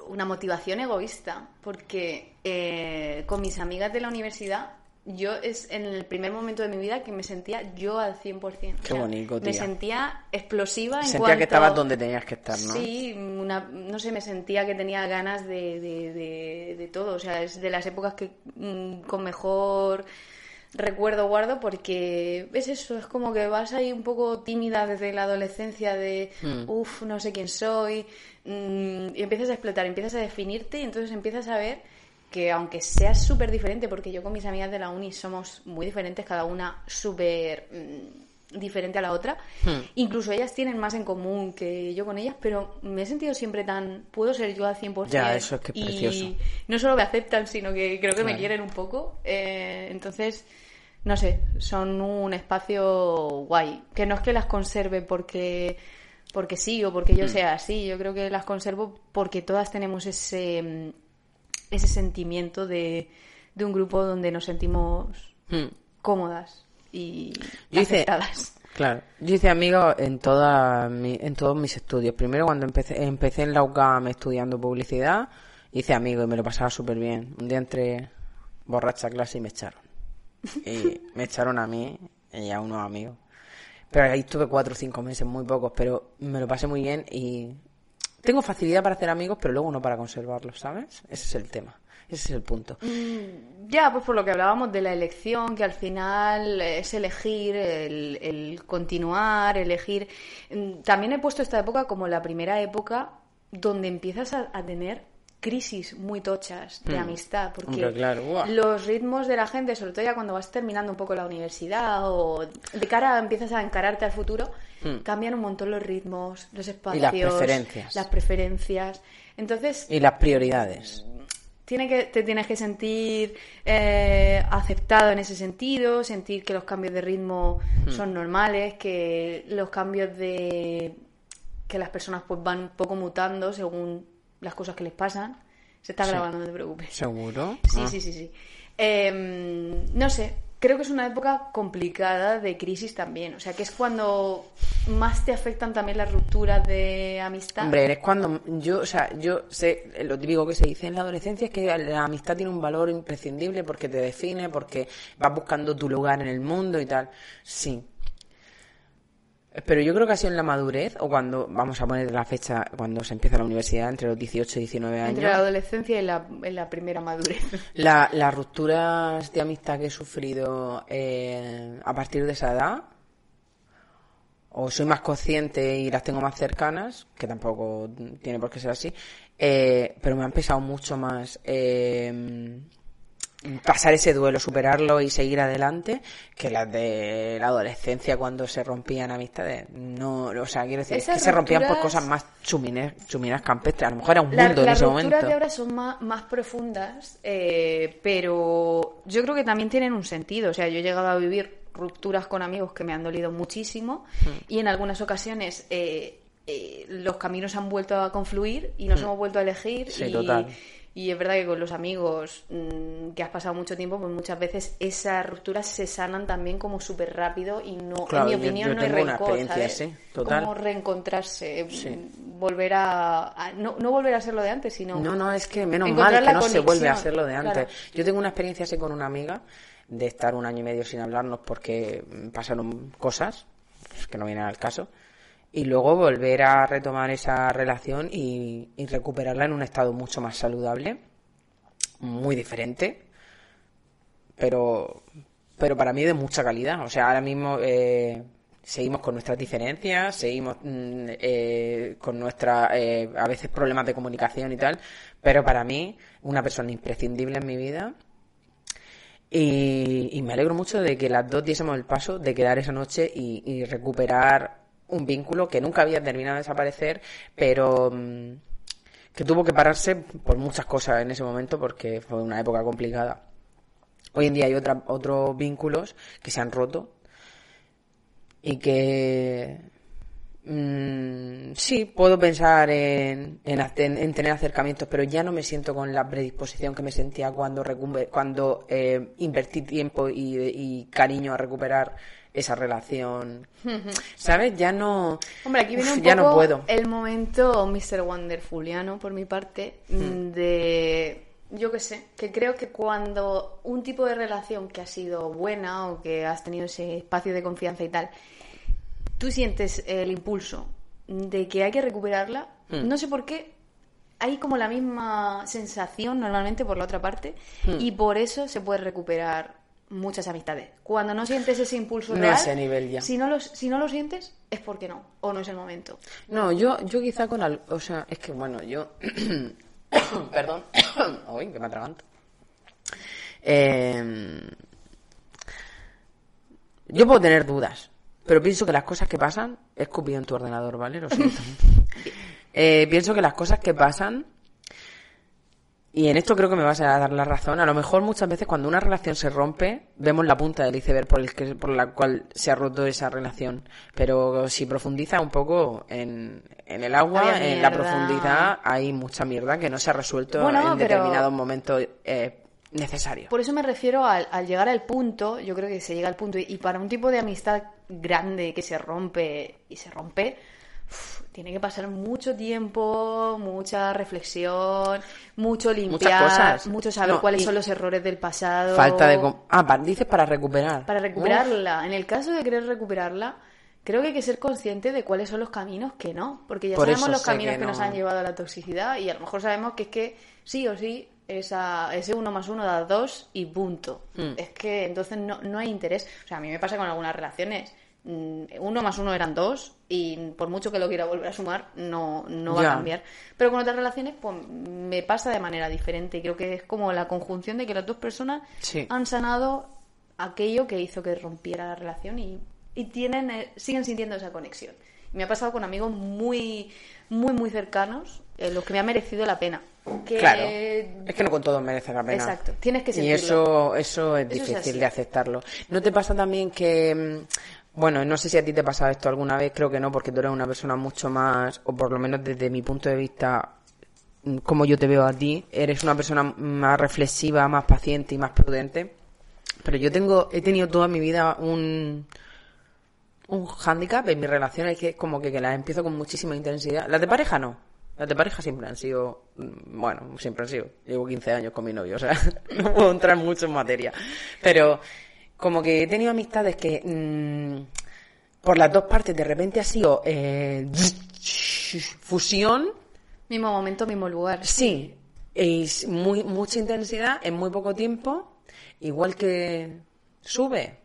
una motivación egoísta, porque eh, con mis amigas de la universidad, yo es en el primer momento de mi vida que me sentía yo al 100%. Qué bonito, Me tía. sentía explosiva en Sentía cuanto... que estabas donde tenías que estar, ¿no? Sí, una, no sé, me sentía que tenía ganas de, de, de- de todo. O sea, es de las épocas que mm, con mejor recuerdo guardo porque es eso, es como que vas ahí un poco tímida desde la adolescencia de, Mm. uff, no sé quién soy, mm, y empiezas a explotar, empiezas a definirte y entonces empiezas a ver que aunque seas súper diferente, porque yo con mis amigas de la uni somos muy diferentes, cada una súper mm, diferente a la otra, Hmm. incluso ellas tienen más en común que yo con ellas, pero me he sentido siempre tan, puedo ser yo al 100%. Ya, eso es que es y no solo me aceptan, sino que creo que me quieren un poco. eh, entonces, no sé, son un espacio guay, que no es que las conserve porque porque sí o porque yo Hmm. sea así, yo creo que las conservo porque todas tenemos ese mm, ese sentimiento de, de un grupo donde nos sentimos Hmm. cómodas y Yo hice-. Claro, yo hice amigos en toda mi- en todos mis estudios. Primero cuando empecé, empecé en la UCAM estudiando publicidad, hice amigos y me lo pasaba súper bien. Un día entré borracha a clase y me echaron. Y <laughs> me echaron a mí y a unos amigos. Pero ahí estuve cuatro o cinco meses, muy pocos, pero me lo pasé muy bien y tengo facilidad para hacer amigos, pero luego no para conservarlos, ¿sabes? Ese es el tema, ese es el punto. Ya, pues por lo que hablábamos de la elección, que al final es elegir el, el continuar, elegir. Mm, También he puesto esta época como la primera época donde empiezas a, a tener crisis muy tochas de Mm. amistad, porque claro, los ritmos de la gente, sobre todo ya cuando vas terminando un poco la universidad o de cara empiezas a encararte al futuro, Mm. cambian un montón los ritmos, los espacios, las preferencias. las preferencias. Entonces, Y las prioridades. tiene que, te tienes que sentir eh, aceptado en ese sentido, sentir que los cambios de ritmo Hmm. son normales, que los cambios de que las personas pues van un poco mutando según las cosas que les pasan. Se está Sí. grabando, no te preocupes. ¿Seguro? Sí, Ah. sí, sí, sí. Em, no sé, creo que es una época complicada de crisis también. O sea, que es cuando más te afectan también las rupturas de amistad. Hombre, es cuando yo, o sea, yo sé, lo típico que se dice en la adolescencia es que la amistad tiene un valor imprescindible porque te define, porque vas buscando tu lugar en el mundo y tal. Sí, pero yo creo que ha sido en la madurez o cuando, vamos a poner la fecha, cuando se empieza la universidad, entre los 18 y 19 años. Entre la adolescencia y la, la primera madurez. <laughs> La, las rupturas de amistad que he sufrido eh, a partir de esa edad, o soy más consciente y las tengo más cercanas, que tampoco tiene por qué ser así, eh, pero me han pesado mucho más. Eh, pasar ese duelo, superarlo y seguir adelante, que las de la adolescencia cuando se rompían amistades. No, o sea, quiero decir, que se rompían por cosas más chuminas, chuminas campestres. A lo mejor era un mundo en ese momento. Las rupturas de ahora son más, más profundas, eh, pero yo creo que también tienen un sentido. O sea, yo he llegado a vivir rupturas con amigos que me han dolido muchísimo hmm. y en algunas ocasiones eh, eh, los caminos han vuelto a confluir y nos hmm. hemos vuelto a elegir. Sí, total y es verdad que con los amigos mm, que has pasado mucho tiempo, pues muchas veces esas rupturas se sanan también como súper rápido y no, en mi opinión, no hay rencor, Total. Como reencontrarse, mm, volver a, no, no, volver a ser lo de antes, sino... No, no, es que menos mal que no se vuelve a ser lo de antes. Yo tengo una experiencia así con una amiga de estar un año y medio sin hablarnos porque pasaron cosas que no vienen al caso y luego volver a retomar esa relación y, recuperarla en un estado mucho más saludable, muy diferente, pero, pero para mí de mucha calidad. O sea, ahora mismo eh, seguimos con nuestras diferencias, seguimos mm, eh, con nuestras, eh, a veces problemas de comunicación y tal, pero para mí una persona imprescindible en mi vida. Y, y me alegro mucho de que las dos diésemos el paso de quedar esa noche y, y recuperar un vínculo que nunca había terminado de desaparecer, pero mm, que tuvo que pararse por muchas cosas en ese momento porque fue una época complicada. Hoy en día hay otra, otros vínculos que se han roto y que mm, sí, puedo pensar en, en, tener acercamientos, pero ya no me siento con la predisposición que me sentía cuando, cuando eh, invertí tiempo y, y cariño a recuperar esa relación. <laughs> ¿Sabes? Ya no. Hombre, aquí viene un ya no puedo. el momento Mr. Wonderfuliano, por mi parte, hmm. de. Yo qué sé, que creo que cuando un tipo de relación que ha sido buena o que has tenido ese espacio de confianza y tal, tú sientes el impulso de que hay que recuperarla, hmm. no sé por qué, hay como la misma sensación normalmente por la otra parte hmm. y por eso se puede recuperar muchas amistades. Cuando no sientes ese impulso no ese nivel ya. Si no, los, si no lo sientes, es porque no, o no es el momento. No, yo, yo quizá con algo, o sea, es que bueno, yo, <coughs> perdón, <coughs> uy, que me atraganto. Eh, yo puedo tener dudas, pero pienso que las cosas que pasan, he escupido en tu ordenador, ¿vale? Lo siento. <laughs> eh, pienso que las cosas que pasan y en esto creo que me vas a dar la razón. A lo mejor muchas veces cuando una relación se rompe, vemos la punta del iceberg por, el que, por la cual se ha roto esa relación. Pero si profundiza un poco en, en el agua, en la profundidad, hay mucha mierda que no se ha resuelto en determinados momentos eh, necesarios. Por eso me refiero al, al, llegar al punto, yo creo que se llega al punto, y para un tipo de amistad grande que se rompe y se rompe, tiene que pasar mucho tiempo, mucha reflexión, mucho limpiar, mucho saber cuáles son los errores del pasado. Falta de... Ah, dices para recuperar. Para recuperarla. En el caso de querer recuperarla, creo que hay que ser consciente de cuáles son los caminos que no, porque ya sabemos los caminos que, nos han llevado a la toxicidad y a lo mejor sabemos que es que sí o sí esa, ese uno más uno da dos y punto. Mm. Es que entonces no, no hay interés. O sea, a mí me pasa con algunas relaciones Mm, uno más uno eran dos y por mucho que lo quiera volver a sumar no, no va a cambiar. Pero con otras relaciones pues me pasa de manera diferente y creo que es como la conjunción de que las dos personas han sanado aquello que hizo que rompiera la relación y, y tienen eh, siguen sintiendo esa conexión. Me ha pasado con amigos muy muy muy cercanos en los que me ha merecido la pena. Claro. Es que no con todos merece la pena. Exacto. Tienes que sentirlo. Y eso, eso es difícil de aceptarlo. ¿No te pasa también que mm, bueno, no sé si a ti te pasa esto alguna vez, creo que no, porque tú eres una persona mucho más, o por lo menos desde mi punto de vista, mm, como yo te veo a ti, eres una persona más reflexiva, más paciente y más prudente. Pero yo tengo, he tenido toda mi vida un, un hándicap en mi relación es que como que, que las empiezo con muchísima intensidad. Las de pareja no. Las de pareja siempre han sido, mm, bueno, siempre han sido. Llevo 15 años con mi novio, o sea, <laughs> no puedo entrar mucho en materia. Pero como que he tenido amistades que mm, por las dos partes de repente ha sido eh, fusión. Mismo momento, mismo lugar. Sí, es muy, mucha intensidad en muy poco tiempo, igual que sube,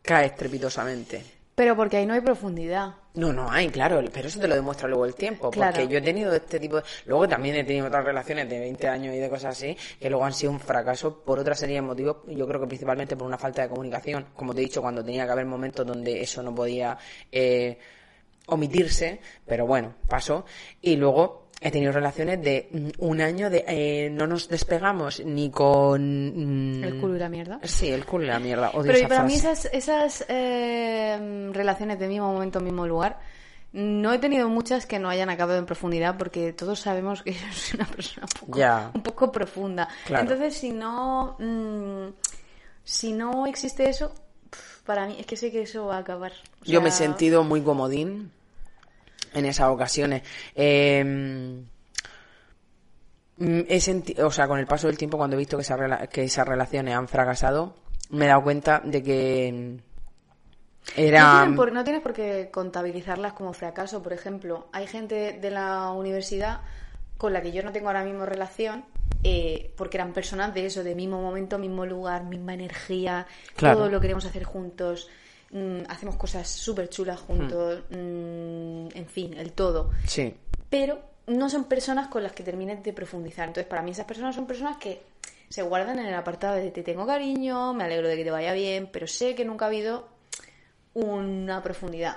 cae estrepitosamente. Pero porque ahí no hay profundidad. No, no hay, claro, pero eso te lo demuestra luego el tiempo. Claro. Porque yo he tenido este tipo de... Luego también he tenido otras relaciones de 20 años y de cosas así, que luego han sido un fracaso por otra serie de motivos. Yo creo que principalmente por una falta de comunicación. Como te he dicho, cuando tenía que haber momentos donde eso no podía eh, omitirse, pero bueno, pasó. Y luego he tenido relaciones de mm, un año de eh, no nos despegamos ni con... mm, El culo y la mierda. Sí, el culo y la mierda. Odio Pero esa para mí frase. esas, esas eh, relaciones de mismo momento, mismo lugar, no he tenido muchas que no hayan acabado en profundidad porque todos sabemos que <laughs> yo soy una persona un poco, Ya. un poco profunda. Claro. Entonces, si no, mm, si no existe eso, para mí es que sé que eso va a acabar. O Yo me he sentido muy comodín en esas ocasiones. Eh, mm, he o sea, con el paso del tiempo, cuando he visto que, esa rela- que esas relaciones han fracasado, me he dado cuenta de que mm, No, era... por- no tienes por qué contabilizarlas como fracaso. Por ejemplo, hay gente de la universidad con la que yo no tengo ahora mismo relación, eh, porque eran personas de eso, de mismo momento, mismo lugar, misma energía, Claro. todo lo queremos hacer juntos, mm, hacemos cosas súper chulas juntos, mm, en fin, el todo. Sí, Pero no son personas con las que termines de profundizar. Entonces, para mí esas personas son personas que se guardan en el apartado de te tengo cariño, me alegro de que te vaya bien, pero sé que nunca ha habido una profundidad.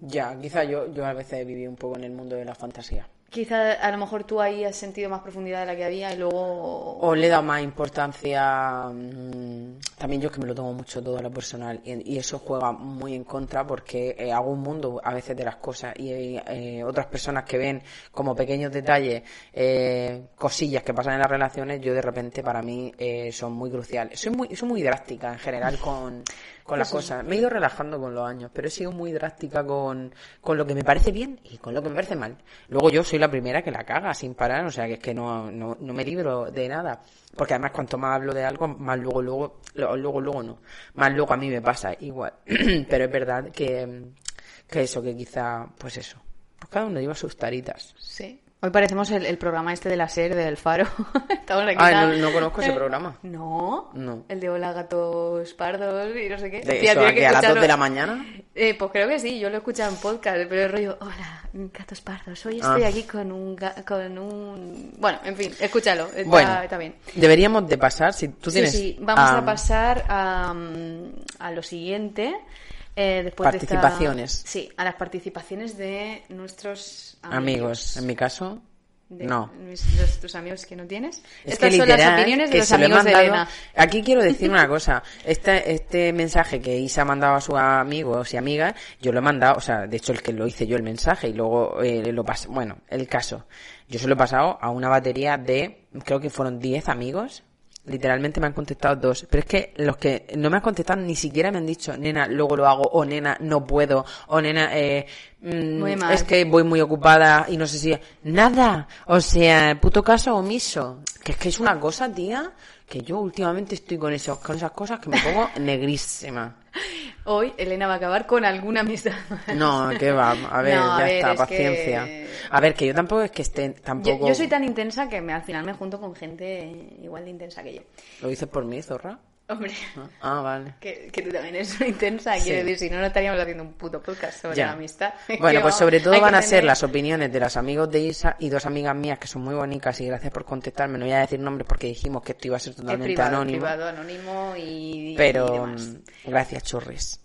ya, quizá yo, yo a veces he vivido un poco en el mundo de la fantasía. Quizá a lo mejor tú ahí has sentido más profundidad de la que había y luego... O le he dado más importancia. mm, también yo es que me lo tomo mucho todo a lo personal. Y, y eso juega muy en contra porque eh, hago un mundo a veces de las cosas. Y eh, otras personas que ven como pequeños detalles, eh, cosillas que pasan en las relaciones, yo de repente para mí eh, son muy cruciales. Soy muy, soy muy drástica en general con, con las cosas. Me he ido relajando con los años, pero he sido muy drástica con, con lo que me parece bien y con lo que me parece mal. Luego yo soy la primera que la caga sin parar, o sea que es que no, no, no me libro de nada. Porque además cuanto más hablo de algo, más luego, luego, luego, luego no. Más luego a mí me pasa igual. <clears throat> pero es verdad que, que eso, que quizá, pues eso. Pues cada uno lleva sus taritas. Sí. Hoy parecemos el, el programa este de la serie del Faro. <laughs> Estamos aquí Ah, no, no conozco ese programa. No. No. El de Hola Gatos Pardos y no sé qué. De Tía, eso, tiene a que a las escucharlo. dos de la mañana. Eh, pues creo que sí, yo lo he escuchado en podcast, pero el rollo, hola, gatos pardos, hoy estoy Ah. aquí con un, con un... Bueno, en fin, escúchalo, está, Bueno, está bien. deberíamos de pasar, si tú tienes... sí, vamos ah, a pasar a, a lo siguiente. Eh, después de esta- Participaciones. sí, a las participaciones de nuestros amigos. Amigos, en mi caso, De no. mis- los- tus amigos que no tienes. Es Estas que son las opiniones de los amigos de Elena. Aquí quiero decir una <laughs> cosa. Este, este mensaje que Isa ha mandado a sus amigos y amigas, yo lo he mandado, o sea, de hecho el que lo hice yo el mensaje y luego eh, lo pasé, bueno, el caso. Yo se lo he pasado a una batería de, creo que fueron 10 amigos. Literalmente me han contestado dos. Pero es que los que no me han contestado ni siquiera me han dicho, nena, luego lo hago, o nena, no puedo, o nena, eh, mm, es que voy muy ocupada y no sé si... Nada. O sea, puto caso omiso. Que es que es una cosa, tía, que yo últimamente estoy con, esos, con esas cosas que me pongo <laughs> negrísima. Hoy Elena va a acabar con alguna amistad. No, que va, a ver, No, a ya ver, está, es paciencia. que- A ver, que yo tampoco es que esté, Yo, tampoco... yo soy tan intensa que me, al final me junto con gente igual de intensa que yo. ¿Lo dices por mí, zorra? Hombre, Ah, vale. que, que tú también eres una intensa, Sí. quiero decir, si no, no estaríamos haciendo un puto podcast sobre Ya. la amistad. <laughs> Bueno, pues sobre todo van a ser las opiniones de los amigos de Isa y dos amigas mías que son muy bonitas y gracias por contestarme. No voy a decir nombres porque dijimos que esto iba a ser Es totalmente privado, anónimo. privado, anónimo y, y Pero demás. mm, gracias, churris.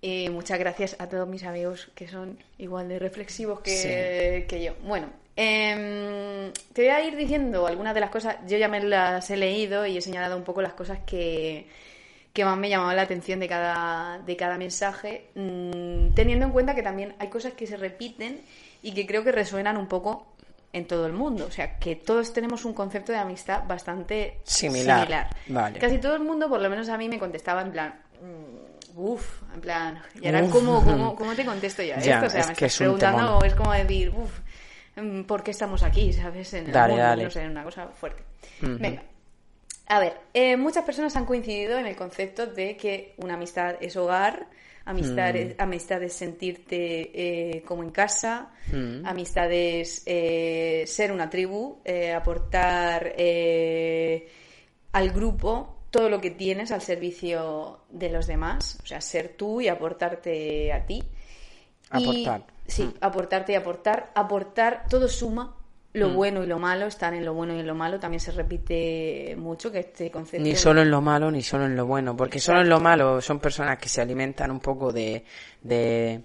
Y muchas gracias a todos mis amigos que son igual de reflexivos que, que yo. Bueno, em, te voy a ir diciendo algunas de las cosas. Yo ya me las he leído y he señalado un poco las cosas que, que más me llamaban la atención de cada, de cada mensaje, mm, teniendo en cuenta que también hay cosas que se repiten y que creo que resuenan un poco en todo el mundo. O sea, que todos tenemos un concepto de amistad bastante Similar. similar. Vale. Casi todo el mundo, por lo menos a mí, me contestaba en plan, mm, Uf, en plan, y ahora cómo, cómo, cómo te contesto yo a Ya, esto, o sea, es me que estás es un preguntando, es como decir, uf, mm, ¿por qué estamos aquí, sabes? En el Dale, mundo, dale. no sé, una cosa fuerte. Venga. A ver, eh, muchas personas han coincidido en el concepto de que una amistad es hogar, amistad, Mm. es, amistad es sentirte eh, como en casa, Mm. amistad es eh, ser una tribu, eh, aportar eh, al grupo todo lo que tienes al servicio de los demás, o sea, ser tú y aportarte a ti. Y- Aportar. Sí, Mm. aportarte y aportar. Aportar, todo suma. Lo bueno y lo malo están en lo bueno y en lo malo. También se repite mucho que este concepto. Ni solo en lo malo ni solo en lo bueno, porque solo en lo malo son personas que se alimentan un poco de, de,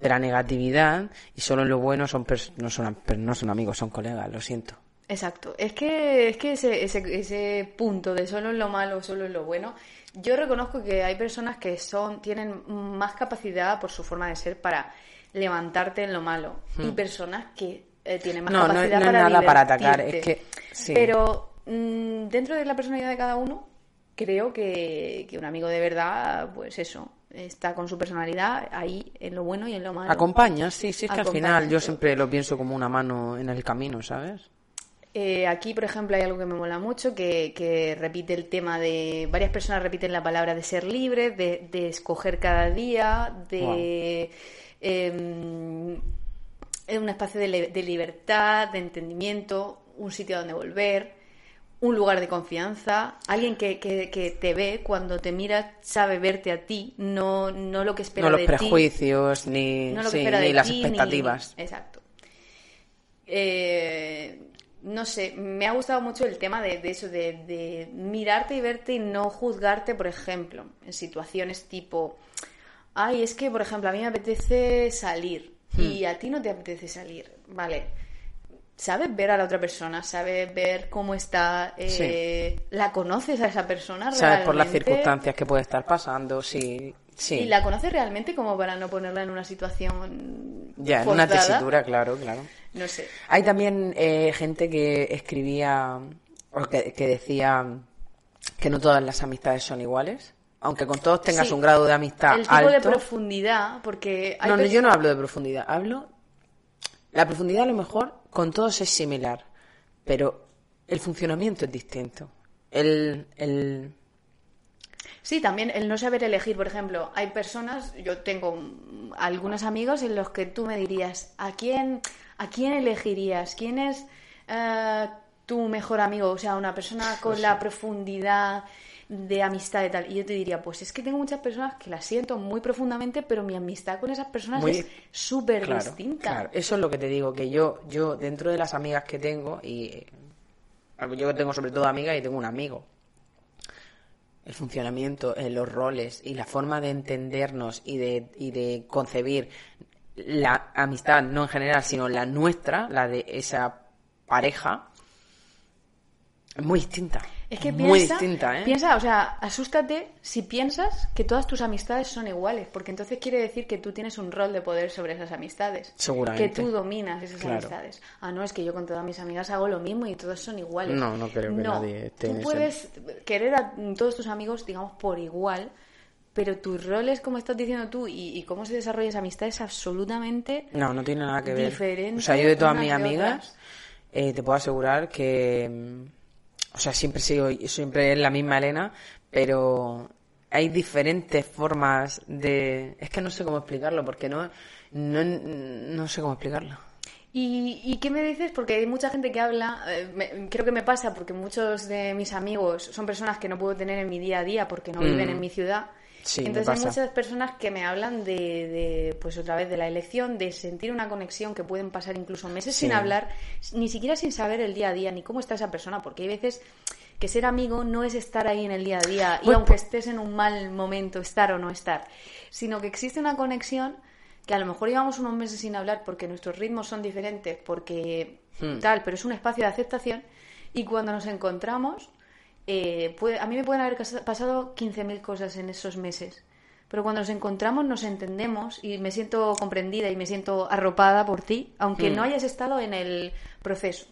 de la negatividad y solo en lo bueno son no son no son amigos, son colegas, lo siento. Exacto. Es que, es que ese, ese, ese punto de solo en lo malo, solo en lo bueno, yo reconozco que hay personas que son, tienen más capacidad por su forma de ser para levantarte en lo malo y personas que eh, tienen más Hmm. No, no- capacidad no es para nada para atacar, es que- sí. Pero mm, dentro de la personalidad de cada uno, creo que, que un amigo de verdad, pues eso, está con su personalidad ahí en lo bueno y en lo malo. Acompaña, sí, sí, es que al final yo siempre lo pienso como una mano en el camino, ¿sabes? Eh, aquí, por ejemplo, hay algo que me mola mucho, que, que repite el tema de... Varias personas repiten la palabra de ser libre, de, de escoger cada día, de... em, en un espacio de, li- de libertad, de entendimiento, un sitio a donde volver, un lugar de confianza, alguien que, que- que te ve cuando te mira, sabe verte a ti, no, no lo que espera No los de ti. prejuicios ni, No lo que sí, espera ni de las ti, ni- expectativas. Exacto. Eh, no sé, me ha gustado mucho el tema de, de eso, de, de mirarte y verte y no juzgarte, por ejemplo, en situaciones tipo, ay, es que, por ejemplo, a mí me apetece salir Hmm. y a ti no te apetece salir, ¿vale? ¿Sabes ver a la otra persona? ¿Sabes ver cómo está? Eh, ¿La conoces a esa persona ¿Sabes? Por las realmente? circunstancias que puede estar pasando, sí. sí. ¿Y la conoces realmente como para no ponerla en una situación Ya, en una tesitura, claro, claro. No sé. Hay también eh, gente que escribía o que, que decía que no todas las amistades son iguales, aunque con todos tengas Sí. un grado de amistad el tipo alto. de profundidad, porque hay no, no, yo no hablo de profundidad, hablo la profundidad a lo mejor con todos es similar, pero el funcionamiento es distinto. El, el Sí, también el no saber elegir, por ejemplo, hay personas, yo tengo algunos amigos en los que tú me dirías, ¿a quién, a quién elegirías? ¿Quién es eh, tu mejor amigo? O sea, una persona con la profundidad de amistad y tal. Y yo te diría, pues es que tengo muchas personas que las siento muy profundamente, pero mi amistad con esas personas Muy- es súper Claro, distinta. claro. Eso es lo que te digo, que yo, yo dentro de las amigas que tengo, y yo tengo sobre todo amigas y tengo un amigo, el funcionamiento, eh, los roles y la forma de entendernos y de, y de concebir la amistad, no en general, sino la nuestra, la de esa pareja, es muy distinta. Es que muy piensa, distinta, ¿eh? piensa, o sea, asústate si piensas que todas tus amistades son iguales, porque entonces quiere decir que tú tienes un rol de poder sobre esas amistades. Seguramente. Que tú dominas esas Claro. amistades. Ah, no, es que yo con todas mis amigas hago lo mismo y todas son iguales. No, no creo que nadie esté Tú ese- puedes querer a todos tus amigos, digamos, por igual, pero tus roles, como estás diciendo tú, y, y cómo se desarrolla esa amistad es absolutamente No, no tiene nada que ver. diferente O sea, yo de todas mis amigas eh, te puedo asegurar que, o sea, siempre sigo, siempre es la misma Elena, pero hay diferentes formas de, es que no sé cómo explicarlo, porque no, no, no sé cómo explicarlo. ¿Y, y qué me dices? Porque hay mucha gente que habla, eh, me- creo que me pasa porque muchos de mis amigos son personas que no puedo tener en mi día a día porque no viven en mi ciudad. Sí, Entonces hay muchas personas que me hablan de, de, pues otra vez, de la elección, de sentir una conexión que pueden pasar incluso meses Sí. sin hablar, ni siquiera sin saber el día a día, ni cómo está esa persona, porque hay veces que ser amigo no es estar ahí en el día a día y Pues, aunque estés en un mal momento, estar o no estar, sino que existe una conexión que a lo mejor llevamos unos meses sin hablar porque nuestros ritmos son diferentes, porque Hmm. tal, pero es un espacio de aceptación y cuando nos encontramos, eh, puede- a mí me pueden haber pasado 15.000 cosas en esos meses. Pero cuando nos encontramos nos entendemos y me siento comprendida y me siento arropada por ti, aunque Hmm. no hayas estado en el proceso.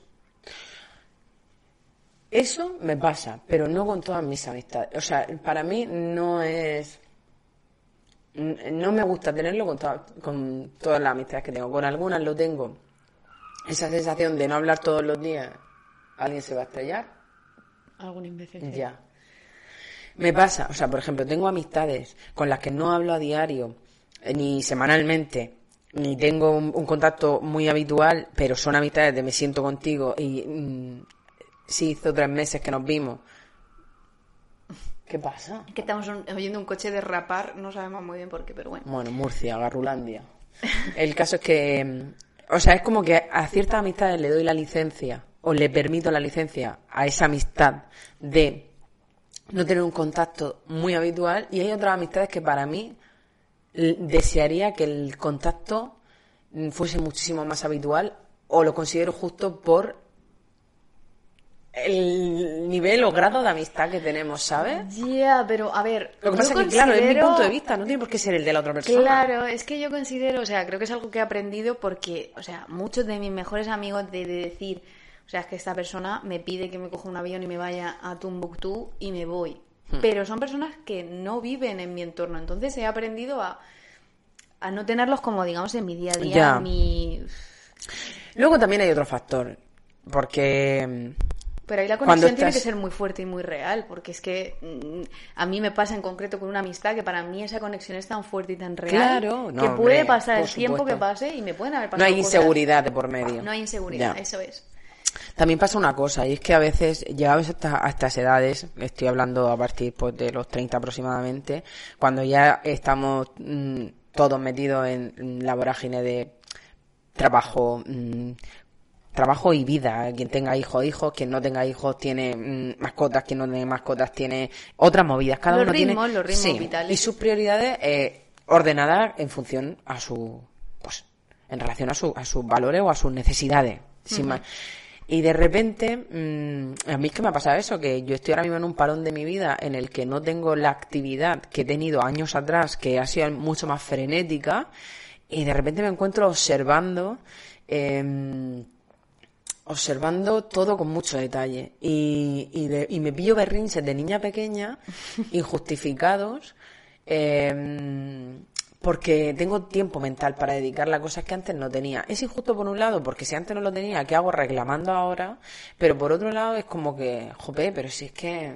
Eso me pasa, pero no con todas mis amistades. O sea, para mí no es. no me gusta tenerlo con, con todas las amistades que tengo. Con algunas lo tengo. Esa sensación de no hablar todos los días, alguien se va a estrellar. Algún imbécil. Ya. Me pasa, o sea, por ejemplo, tengo amistades con las que no hablo a diario, eh, ni semanalmente, ni tengo un, contacto muy habitual, pero son amistades de me siento contigo y mm, sí hizo tres meses que nos vimos. ¿Qué pasa? que estamos oyendo un coche derrapar, no sabemos muy bien por qué, pero bueno. Bueno, Murcia, Garrulandia. El caso es que, mm, o sea, es como que a ciertas amistades le doy la licencia o le permito la licencia a esa amistad de no tener un contacto muy habitual y hay otras amistades que para mí desearía que el contacto fuese muchísimo más habitual o lo considero justo por el nivel o grado de amistad que tenemos, ¿sabes? Ya, pero a ver. Lo que pasa es que, claro, es mi punto de vista, no tiene por qué ser el de la otra persona. Claro, es que yo considero, o sea, creo que es algo que he aprendido porque, o sea, muchos de mis mejores amigos de, de decir, o sea, es que esta persona me pide que me coja un avión y me vaya a Tumbuktu y me voy. Hmm. Pero son personas que no viven en mi entorno, entonces he aprendido a a no tenerlos como, digamos, en mi día a día. Mi... Luego también hay otro factor, porque... Mm, Pero ahí la conexión tiene que ser muy fuerte y muy real, porque es que mm, a mí me pasa en concreto con una amistad que para mí esa conexión es tan fuerte y tan real que puede pasar el tiempo que pase y me pueden haber pasado No hay inseguridad de por medio. No hay inseguridad, eso es. También pasa una cosa, y es que a veces, llegados a, estas edades, estoy hablando a partir pues, de los 30 aproximadamente, cuando ya estamos mm, todos metidos en, la vorágine de trabajo, mm, trabajo y vida. Quien tenga hijos, hijos, quien no tenga hijos tiene mm, mascotas, quien no tiene mascotas tiene otras movidas. Cada los uno ritmos, tiene los ritmos vitales. y sus prioridades eh, ordenadas en función a su, pues, en relación a, su, a sus valores o a sus necesidades. Sin más. Y de repente, mm, a mí es que me ha pasado eso, que yo estoy ahora mismo en un parón de mi vida en el que no tengo la actividad que he tenido años atrás, que ha sido mucho más frenética, y de repente me encuentro observando, eh, observando todo con mucho detalle. Y, y, y me pillo berrinches de niña pequeña, <laughs> injustificados, eh, porque tengo tiempo mental para dedicarle a cosas que antes no tenía. Es injusto por un lado, porque si antes no lo tenía, ¿qué hago reclamando ahora? Pero por otro lado es como que, jope, pero si es que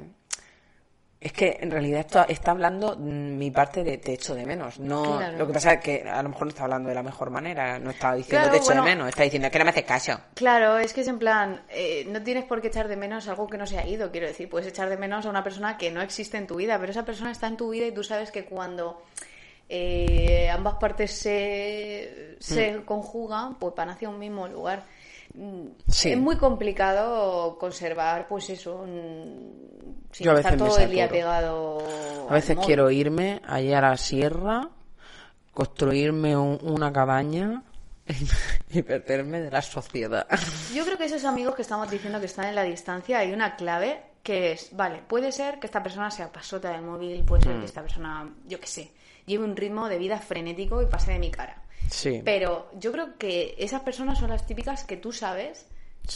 es que en realidad esto está hablando mi parte de te echo de menos. No, lo que pasa es que a lo mejor no está hablando de la mejor manera, no está diciendo te echo de menos, está diciendo que no me haces caso. Claro, es que es en plan, eh, no tienes por qué echar de menos algo que no se ha ido, quiero decir, puedes echar de menos a una persona que no existe en tu vida, pero esa persona está en tu vida y tú sabes que cuando eh, ambas partes se, se mm. conjugan, pues van hacia un mismo lugar. Mm, es muy complicado conservar, pues eso, sin estar todo el día pegado. A veces quiero irme allá a la sierra, construirme una cabaña <laughs> y perderme de la sociedad. Yo creo que esos amigos que estamos diciendo que están en la distancia, hay una clave que es, vale, puede ser que esta persona sea pasota del móvil, puede ser que mm. esta persona, yo qué sé, lleve un ritmo de vida frenético y pase de mi cara. Sí. Pero yo creo que esas personas son las típicas que tú sabes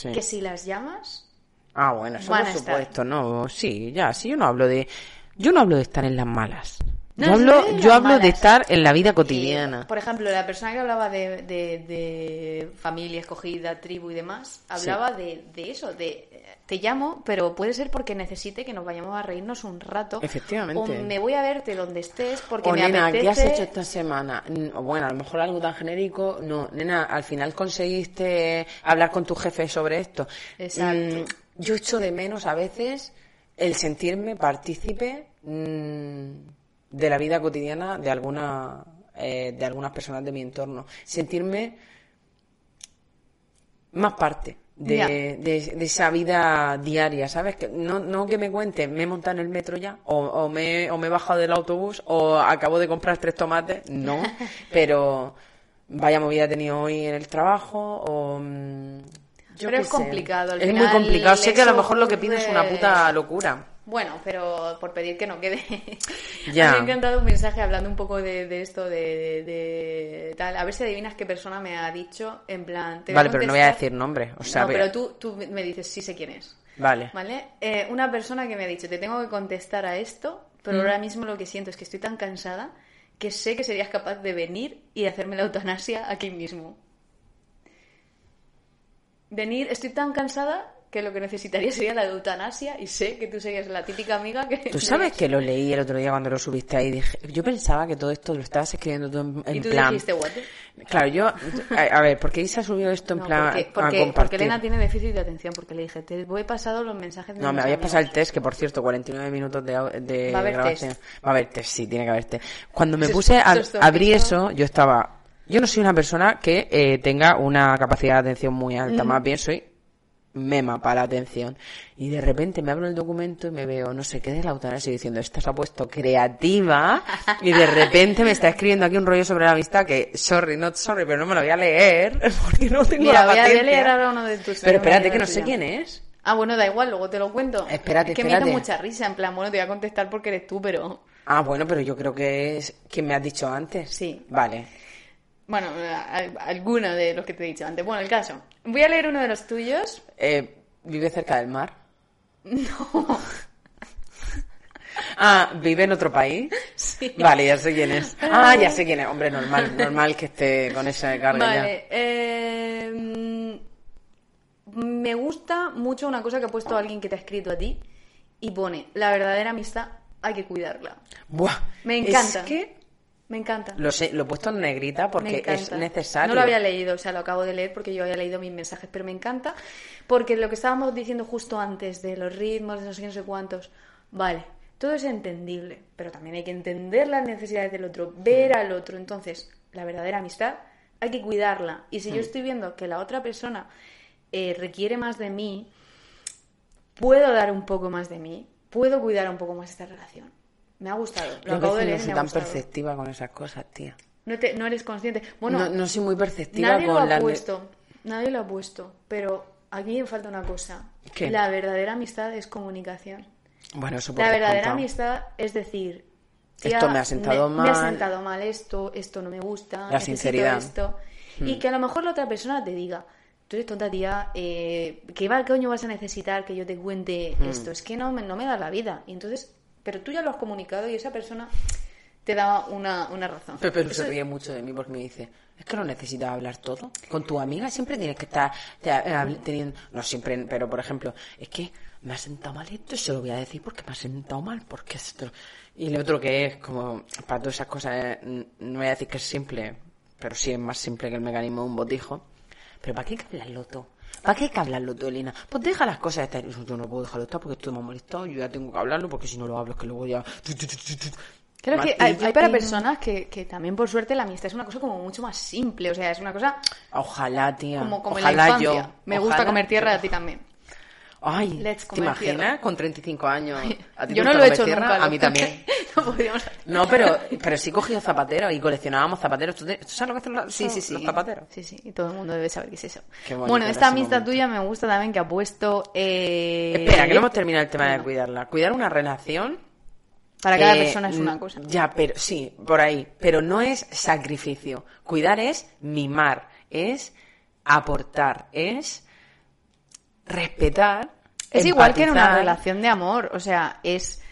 que si las llamas. Ah, bueno, eso por supuesto, no. Sí, ya, sí, yo no hablo de. Yo no hablo de estar en las malas yo hablo, yo hablo de estar en la vida cotidiana. por ejemplo, la persona que hablaba de, de, familia escogida, tribu y demás, hablaba de, de, eso, de te llamo, pero puede ser porque necesite que nos vayamos a reírnos un rato. Efectivamente. O me voy a verte donde estés porque o, me nena, apetece... ¿qué has hecho esta semana? Bueno, a lo mejor algo tan genérico. No, nena, al final conseguiste hablar con tu jefe sobre esto. Exacto. Mm, yo echo de menos a veces el sentirme partícipe... Mmm, de la vida cotidiana de alguna eh, de algunas personas de mi entorno sentirme más parte de, de, esa vida diaria, ¿sabes? Que no, no que me cuenten, me he montado en el metro ya, o, o, me, o me he bajado del autobús, o acabo de comprar tres tomates, no, <laughs> pero vaya movida he tenido hoy en el trabajo, o... Mm, yo pero es complicado, Es muy complicado, sé que a lo mejor lo que pide es una puta locura. Bueno, pero por pedir que no quede. Ya. <laughs> me ha encantado un mensaje hablando un poco de, esto, de, tal. A ver si adivinas qué persona me ha dicho, en plan. vale, pero no voy a decir nombre. O sea, no, pero tú, tú me dices, sí sé quién es. Vale. ¿Vale? Eh, una persona que me ha dicho, te tengo que contestar a esto, pero mm. ahora mismo lo que siento es que estoy tan cansada que sé que serías capaz de venir y hacerme la eutanasia aquí mismo. Venir, estoy tan cansada que lo que necesitaría sería la eutanasia y sé que tú serías la típica amiga que... Tú <laughs> sabes que lo leí el otro día cuando lo subiste ahí. Dije, yo pensaba que todo esto lo estabas escribiendo tú en, en Y tú plan. dijiste, ¿what? Claro, yo. A, a ver, ¿por qué Isa subió esto en No, plan porque, a? Elena tiene déficit de atención, porque le dije, te he pasado los mensajes de No, me habías amigos". pasado el test, que por cierto, 49 minutos de, Va a haber grabación. test. Va a haber test, sí, tiene que haber test. Cuando me puse a abrir eso, yo estaba. Yo no soy una persona que eh, tenga una capacidad de atención muy alta, más bien soy mema para la atención. Y de repente me abro el documento y me veo, no sé qué de la eutanasia diciendo, esta se ha puesto creativa y de repente me está escribiendo aquí un rollo sobre la amistad que, sorry, not sorry, pero no me lo voy a leer <laughs> porque no tengo Mira, la voy a, voy a leer ahora uno de tus Pero espérate que no sé quién es. Ah, bueno, da igual, luego te lo cuento. Espérate, es que me espérate. hizo mucha risa, en plan, bueno, te voy a contestar porque eres tú, pero... Ah, bueno, pero yo creo que es quien me has dicho antes. Sí. Vale. Bueno, alguno de los que te he dicho antes. Bueno, el caso. Voy a leer uno de los tuyos. Eh, ¿Vive cerca del mar? No. <laughs> ah, ¿vive en otro país? Sí. Vale, ya sé quién es. Ah, ya sé quién es. Hombre, normal, normal que esté con esa carga Vale. eh, me gusta mucho una cosa que ha puesto alguien que te ha escrito a ti y pone, la verdadera amistad hay que cuidarla. Buah. Me encanta. Es que Me encanta. lo sé, lo he puesto en negrita porque es necesario. No lo había leído, o sea, lo acabo de leer porque yo había leído mis mensajes, pero me encanta porque lo que estábamos diciendo justo antes de los ritmos, de no sé qué, no sé cuántos, vale, todo es entendible, pero también hay que entender las necesidades del otro, ver al otro. Entonces, la verdadera amistad hay que cuidarla. Y Mm. si yo estoy viendo que la otra persona eh, requiere más de mí, puedo dar un poco más de mí, puedo cuidar un poco más esta relación. Me ha gustado. Lo de leer no soy tan gustado. perceptiva con esas cosas, tía. No, te- no eres consciente. Bueno, no, no soy muy perceptiva nadie con lo ha las... puesto. Nadie lo ha puesto. Pero aquí me falta una cosa. ¿Qué? La verdadera amistad es comunicación. Bueno, eso por La verdadera amistad es decir... Esto "Tía, me ha sentado Me ha mal". sentado mal esto, esto no me gusta, La sinceridad. Hmm. esto. Y que a lo mejor la otra persona te diga, tú eres tonta tía, eh, ¿qué va, coño vas a necesitar que yo te cuente Hmm. esto? Es que no me, no me da la vida. Y entonces, pero tú ya lo has comunicado y esa persona te da una, una razón. Pero, pero Eso- se ríe mucho de mí porque me dice, es que no necesitas hablar todo. Con tu amiga siempre tienes que estar te- eh, teniendo... No siempre, pero por ejemplo, es que me ha sentado mal esto y se lo voy a decir porque me ha sentado mal, porque esto... Y lo otro que es como, para todas esas cosas, eh, no voy a decir que es simple, pero sí es más simple que el mecanismo de un botijo. Pero ¿para qué hay que hablarlo todo? ¿Para qué hay que hablarlo todo, Elena? Pues deja las cosas estar. Yo no puedo dejarlo estar porque estoy más molestado. Yo ya tengo que hablarlo porque si no lo hablo es que luego ya... Creo que hay, para personas que, que también por suerte la amistad es una cosa como mucho más simple, o sea, es una cosa Ojalá, tía. como, como en la Ojalá infancia. yo. Me gusta Ojalá comer tierra yo. a ti también. Ay, Let's ¿te imaginas? tierra. Con 35 años. <laughs> ¿A ti Yo no lo he hecho tierra? nunca. A mí también. <laughs> no podríamos hacer. No, pero, pero sí cogido zapateros y coleccionábamos zapateros. ¿Tú, te- tú sabes lo que hacen los, Sí, sí, sí. los zapateros? Sí, sí, y todo el mundo debe saber qué es eso. Qué bueno, esta amistad momento. tuya me gusta también que ha puesto... eh, Espera, que no hemos terminado el tema de cuidarla. Cuidar una relación... Para cada eh, persona es una cosa. Ya, pero sí, por ahí. Pero no es sacrificio. Cuidar es mimar, es aportar, es respetar. Es igual que en una relación de amor, o sea, es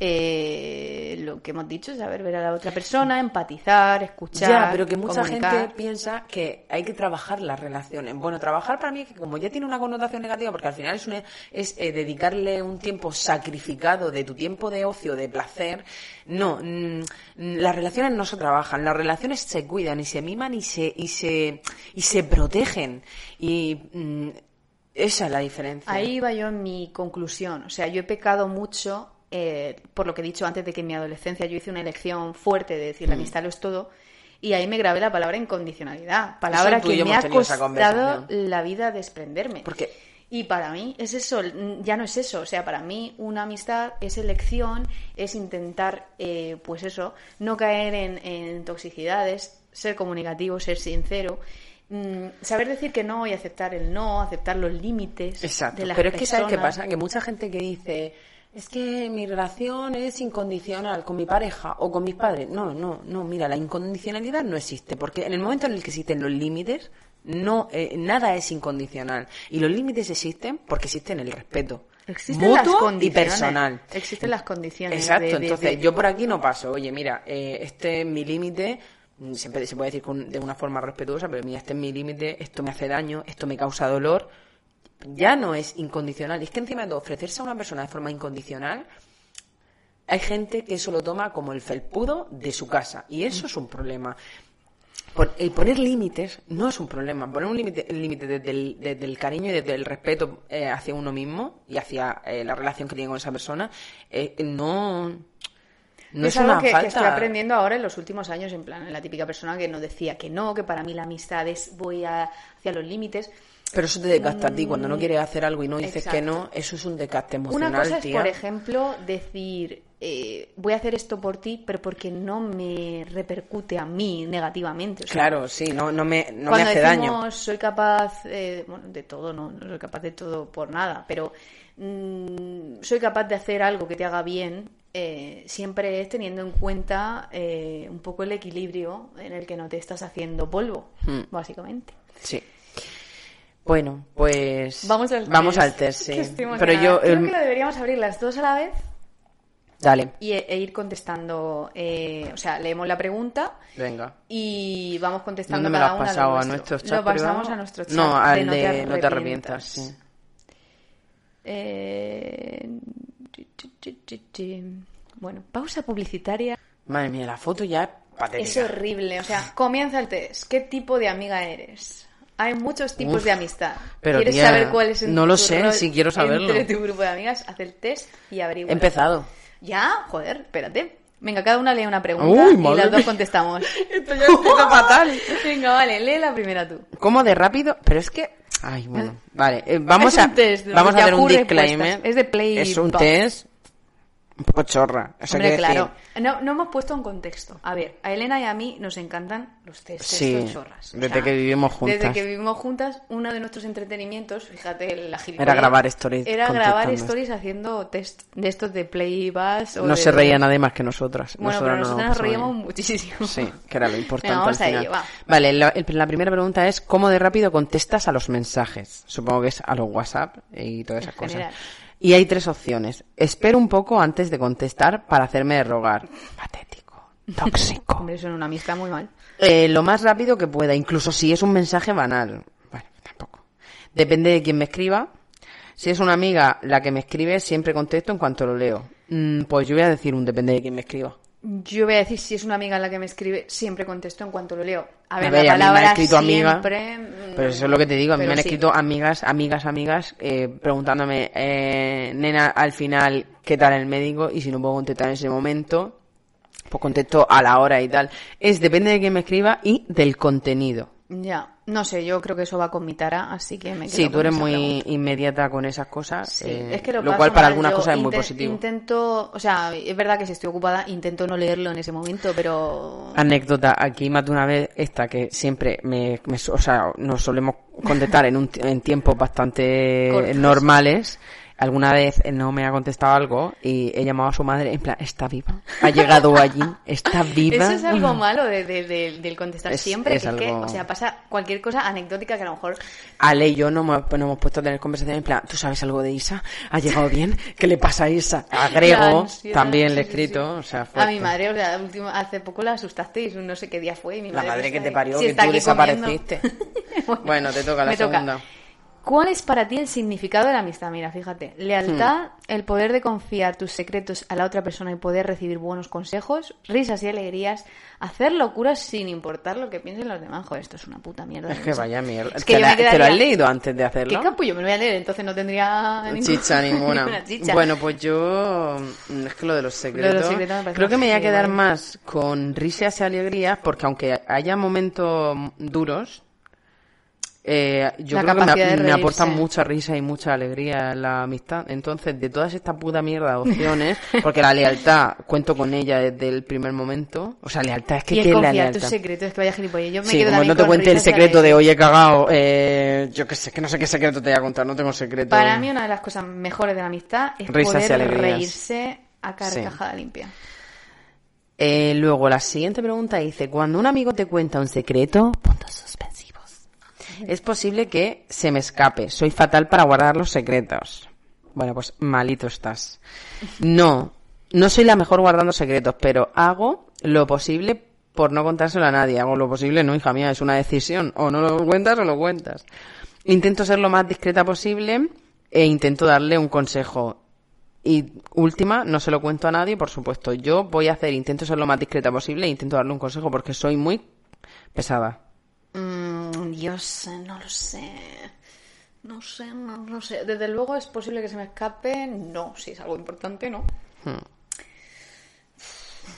eh, lo que hemos dicho, saber ver a la otra persona, empatizar, escuchar. Ya, pero que mucha comunicar. gente piensa que hay que trabajar las relaciones. Bueno, trabajar para mí es que como ya tiene una connotación negativa, porque al final es, una- es eh, dedicarle un tiempo sacrificado de tu tiempo de ocio, de placer. No, mm, las relaciones no se trabajan, las relaciones se cuidan y se miman y se y se y se protegen y mm, esa es la diferencia. Ahí va yo en mi conclusión. O sea, yo he pecado mucho, eh, por lo que he dicho antes de que en mi adolescencia yo hice una elección fuerte de decir la Mm. amistad lo es todo. Y ahí me grabé la palabra incondicionalidad. Palabra que me ha costado la vida desprenderme. Porque Y para mí es eso, ya no es eso. O sea, para mí una amistad es elección, es intentar, eh, pues eso, no caer en, en toxicidades, ser comunicativo, ser sincero, mm, saber decir que no y aceptar el no, aceptar los límites. Exacto, de las pero es que ¿sabes qué pasa? Que mucha gente que dice, es que mi relación es incondicional con mi pareja o con mis padres. No, no, no, mira, la incondicionalidad no existe, porque en el momento en el que existen los límites, no, eh, nada es incondicional. Y los límites existen porque existen el respeto. Existen las mutuo y personal. Existen las condiciones. Exacto, de- de- entonces de- yo por aquí no paso. Oye, mira, eh, este es mi límite. mm, Siempre se puede decir con- de una forma respetuosa, pero mira, este es mi límite, esto me hace daño, esto me causa dolor. Ya no es incondicional. Y es que encima de todo, ofrecerse a una persona de forma incondicional, hay gente que eso lo toma como el felpudo de su casa. Y eso es un problema. El poner límites no es un problema. Poner un límite desde, el, desde el cariño y desde el respeto eh, hacia uno mismo y hacia eh, la relación que tiene con esa persona eh, no, no es, es, algo una que, que falta. estoy aprendiendo ahora en los últimos años, en plan, la típica persona que nos decía que no, que para mí la amistad es voy a- hacia los límites. Pero eso te desgasta a ti. Cuando no quieres hacer algo y no dices que no, eso es un desgaste emocional, Una cosa es, tía. por ejemplo, decir eh, voy a hacer esto por ti, pero porque no me repercute a mí negativamente. O sea, Claro, sí, no, no me, no me cuando hace decimos daño. soy capaz eh, bueno, de todo, no, no soy capaz de todo por nada, pero mm, soy capaz de hacer algo que te haga bien, eh, siempre es teniendo en cuenta eh, un poco el equilibrio en el que no te estás haciendo polvo, Hmm. básicamente. Sí. Bueno, pues Vamos al vamos test. al test, <laughs> sí. Pero yo Creo el- que lo deberíamos abrir las dos a la vez dale, y, e ir contestando, eh, o sea, leemos la pregunta venga. y vamos contestando ¿Dónde me lo has pasado? ¿A nuestro. nuestro chat Lo pasamos a nuestro chat. No, al de no te No te arrepientas. sí. Eh. Bueno, pausa publicitaria. Madre mía, la foto ya es patética. Es horrible. O sea, comienza el test. ¿Qué tipo de amiga eres? Hay muchos tipos Uf, de amistad. pero, ¿Quieres tía, saber cuál es no lo tu sé, rol si quiero saberlo. Entre tu grupo de amigas, haz el test y averigua. He empezado. ¿Ya? Joder, espérate. Venga, cada una lee una pregunta Uy, y las dos contestamos. <laughs> Esto ya empieza fatal. <laughs> Venga, vale, lee la primera tú. ¿Cómo de rápido? Pero es que... Ay, bueno. Vale, eh, vamos Es un a, test vamos a hacer un disclaimer. Respuestas. Es de Play Es un test un poco chorra. Hombre, claro. decir- No, no hemos puesto en contexto. A ver, a Elena y a mí nos encantan los test Sí, chorras. O desde sea, que vivimos juntas. Desde que vivimos juntas, uno de nuestros entretenimientos, fíjate la Era grabar stories Era grabar stories haciendo test de estos de Playbus. o No de- se reía nadie más que nosotras. Bueno, Nosotras pero no nosotros nos reíamos bien. muchísimo. Sí, que era lo importante vamos al a final. ello, va. Vale, la, el- la primera pregunta es ¿cómo de rápido contestas a los mensajes? Supongo que es a los WhatsApp y todas En esas cosas. general. Y hay tres opciones. Espero un poco antes de contestar para hacerme de rogar. Patético. Tóxico. Hombre, eso en una amistad muy mal. Eh, lo más rápido que pueda, incluso si es un mensaje banal. Bueno, tampoco. Depende de quién me escriba. Si es una amiga la que me escribe, siempre contesto en cuanto lo leo. Mm, pues yo voy a decir un depende de quién me escriba. Yo voy a decir, si es una amiga la que me escribe, siempre contesto en cuanto lo leo. A ver, A ver, la a mí me han escrito amiga, siempre, mm, Pero eso es lo que te digo, a mí pero me han sí. escrito amigas, amigas, amigas, eh, preguntándome, eh, nena, al final, ¿qué tal el médico? Y si no puedo contestar en ese momento, pues contesto a la hora y tal. Es, depende de quién me escriba y del contenido. Ya, no sé, yo creo que eso va con mi tara, así que me quedo Sí, tú eres muy pregunta. inmediata con esas cosas, Sí, eh, es que lo, cual para algunas cosas es muy positivo. Intento, o sea, es verdad que si estoy ocupada, intento no leerlo en ese momento, pero... Anécdota, aquí más de una vez esta que siempre me, me- o sea, nos solemos contestar en, un, en tiempos bastante normales. Alguna vez no me ha contestado algo y he llamado a su madre en plan, está viva, ha llegado allí, está <laughs> viva. Eso es algo malo de, de- de- del contestar Es- siempre, es que es que, algo- o sea, pasa cualquier cosa anecdótica que a lo mejor... Ale y yo nos hemos, hemos puesto a tener conversaciones en plan, ¿tú sabes algo de Isa? ¿Ha llegado bien? ¿Qué le pasa a Isa? <laughs> A La Grego ansiedad, también le he escrito, o sea, A fuerte. mi madre, o sea, último- hace poco la asustasteis, no sé qué día fue, y mi La madre... madre pues, que te parió, Sí, que tú desapareciste. <laughs> Bueno, te toca la Me toca. ¿Cuál es para ti el significado de la amistad? Mira, fíjate. Lealtad, Hmm. el poder de confiar tus secretos a la otra persona y poder recibir buenos consejos, risas y alegrías, hacer locuras sin importar lo que piensen los demás. Joder, esto es una puta mierda. Es que cosa. vaya mierda. Es que ¿Te, la- me te lo quedaría- has leído antes de hacerlo? ¿Qué capullo me lo voy a leer? Entonces no tendría ningún- Chicha <laughs> ninguna. chicha. Bueno, pues yo mm, es que lo de los secretos, Lo de los secretos me parece creo que me voy a quedar más con risas y alegrías porque aunque haya momentos duros eh, yo La creo que me, aporta mucha risa y mucha alegría la amistad. Entonces, de todas estas puta mierda de opciones, <laughs> porque la lealtad cuento con ella desde el primer momento. O sea, lealtad es que y ¿qué es la confiar tus lealtad? secretos, que vaya gilipollas. Yo me Sí, quedo como no te cuente el secreto de he cagado, eh, yo qué sé, que no sé qué secreto te voy a contar, no tengo secreto. Para mí una de las cosas mejores de la amistad es Risas poder reírse a carcajada limpia. Eh, luego, la siguiente pregunta dice, cuando un amigo te cuenta un secreto, suspensivos. <laughs> Es posible que se me escape, soy fatal para guardar los secretos. Bueno, pues malito estás. No, no soy la mejor guardando secretos, pero hago lo posible por no contárselo a nadie. Hago lo posible, no, hija mía, es una decisión. O no lo cuentas o lo cuentas. Intento ser lo más discreta posible e intento darle un consejo. Y última, no se lo cuento a nadie, por supuesto. Yo voy a hacer, intento ser lo más discreta posible e intento darle un consejo porque soy muy pesada. Mm, yo sé, no lo sé. No sé, no, no sé. Desde luego es posible que se me escape. No, si es algo importante, no. Hmm.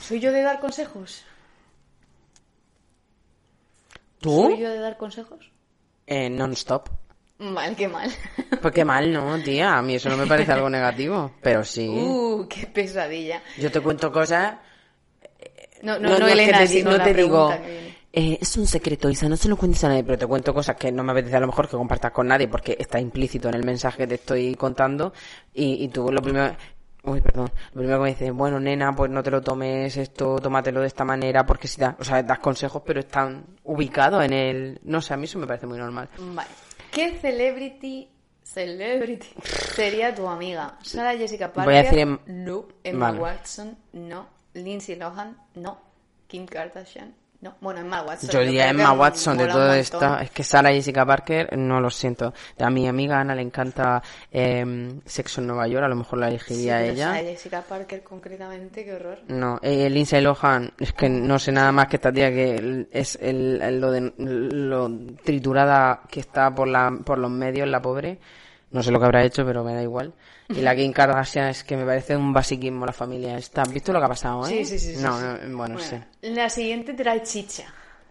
¿Soy yo de dar consejos? ¿Tú? ¿Soy yo de dar consejos? Eh, non-stop. Mal, qué mal. <laughs> Pues qué mal, ¿no, tía? A mí eso no me parece algo negativo. Pero sí. Uh, qué pesadilla. Yo te cuento cosas No, no, no, es que Elena, te, sino no la te digo, que. Eh, es un secreto, Isa, no se lo cuentes a nadie, pero te cuento cosas que no me apetece a lo mejor que compartas con nadie porque está implícito en el mensaje que te estoy contando y, y tú lo primero... Uy, perdón. Lo primero que me dices, bueno, nena, pues no te lo tomes esto, tómatelo de esta manera, porque si das, o sea, das consejos, pero están ubicados en el, no sé, a mí eso me parece muy normal. Vale. ¿Qué celebrity, celebrity sería tu amiga? Sara Jessica Parker. Voy a decir em- No. Emma Vale. Watson. No. Lindsay Lohan. No. Kim Kardashian. No. Bueno, Emma Watson. Yo diría Emma Watson de todo esto. Es que Sara Jessica Parker, no lo siento. A mi amiga Ana le encanta eh, Sexo en Nueva York, a lo mejor la Sí, elegiría pero ella. Sarah Jessica Parker concretamente, qué horror. No, eh, Lindsay Lohan, es que no sé nada más que esta tía que es el, el- lo, de, lo triturada que está por, la, por los medios, la pobre. No sé lo que habrá hecho, pero me da igual. <laughs> Y la Kim Kardashian es que me parece un basiquismo la familia esta. ¿Has visto lo que ha pasado, eh? Sí, sí, sí. sí, No, sí. no, bueno, sí. La siguiente trae chicha.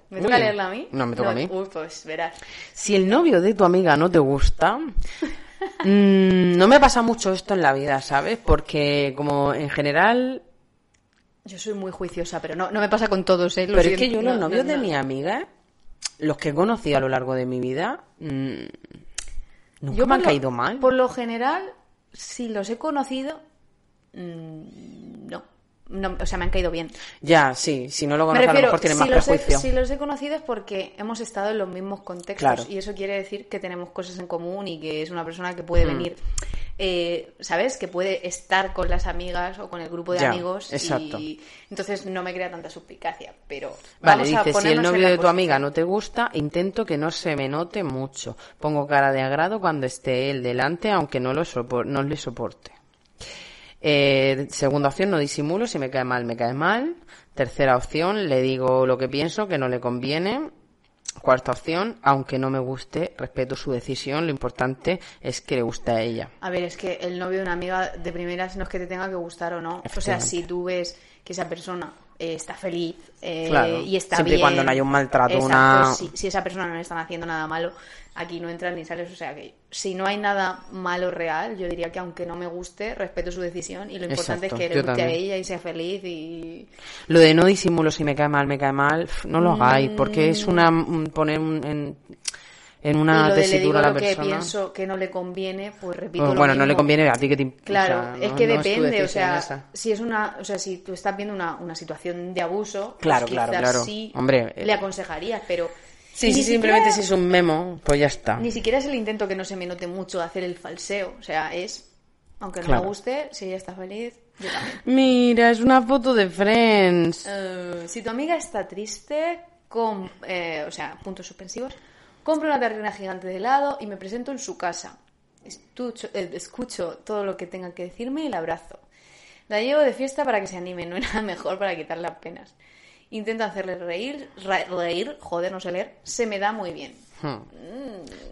¿Me Uy. toca leerla a mí? No, me toca a mí. Uy, pues verás. Si el novio de tu amiga no te gusta, <laughs> mm, no me pasa mucho esto en la vida, ¿sabes? Porque como en general Yo soy muy juiciosa, pero no, no me pasa con todos, ¿eh? Lo Pero es que yo los no, novios de mi amiga, los que he conocido a lo largo de mi vida, mm, nunca Yo me han lo- caído mal. Por lo general, si los he conocido, mm, no. No. O sea, me han caído bien. Ya, sí, si no lo conoces a lo refiero, mejor tienes si más he, prejuicio. si los he conocido es porque hemos estado en los mismos contextos Claro. y eso quiere decir que tenemos cosas en común y que es una persona que puede Mm. venir, eh, ¿sabes? Que puede estar con las amigas o con el grupo de Ya, amigos exacto. y entonces no me crea tanta suspicacia, pero Vale, vamos a dice, si el novio de tu amiga no te gusta, intento que no se me note mucho. Pongo cara de agrado cuando esté él delante, aunque no, lo sopor- no le soporte. Eh, segunda opción, no disimulo, si me cae mal, me cae mal. Tercera opción, le digo lo que pienso, que no le conviene. Cuarta opción, aunque no me guste, respeto su decisión, lo importante es que le guste a ella. A ver, es que el novio de una amiga de primeras no es que te tenga que gustar o no. O sea, si tú ves que esa persona eh, está feliz eh, Claro, y está siempre y bien. cuando no haya un maltrato, Exacto, una- Si, si esa persona no le están haciendo nada malo, aquí no entras ni sales. O sea, que si no hay nada malo real, yo diría que aunque no me guste, respeto su decisión y lo importante Exacto, es que le guste a ella y sea feliz y... Lo de no disimulo si me cae mal, me cae mal, no lo hagáis, porque es una un- poner un- en, en y una lo de le digo tesitura a la lo que persona. pienso que no le conviene, pues repito Pues lo bueno, no le mismo. conviene a ti que te Claro, o sea, es no- que no depende, o decisión sea, esa. si es una, o sea, si tú estás viendo una, una situación de abuso, pues Claro, claro, claro. sí Hombre, le aconsejarías, pero Sí, sí, simplemente si es un memo, pues ya está. Ni siquiera es el intento que no se me note mucho hacer el falseo, o sea, es aunque no Claro. me guste, si ella está feliz, yo también. Mira, es una foto de Friends. Eh, si tu amiga está triste, con, eh, o sea, puntos suspensivos, compro una terrina gigante de helado y me presento en su casa. Estucho- eh, escucho todo lo que tenga que decirme y la abrazo. La llevo de fiesta para que se anime, no hay <laughs> nada mejor para quitarle las penas. Intento hacerle reír, reír, joder, no sé leer, se me da muy bien. Hmm.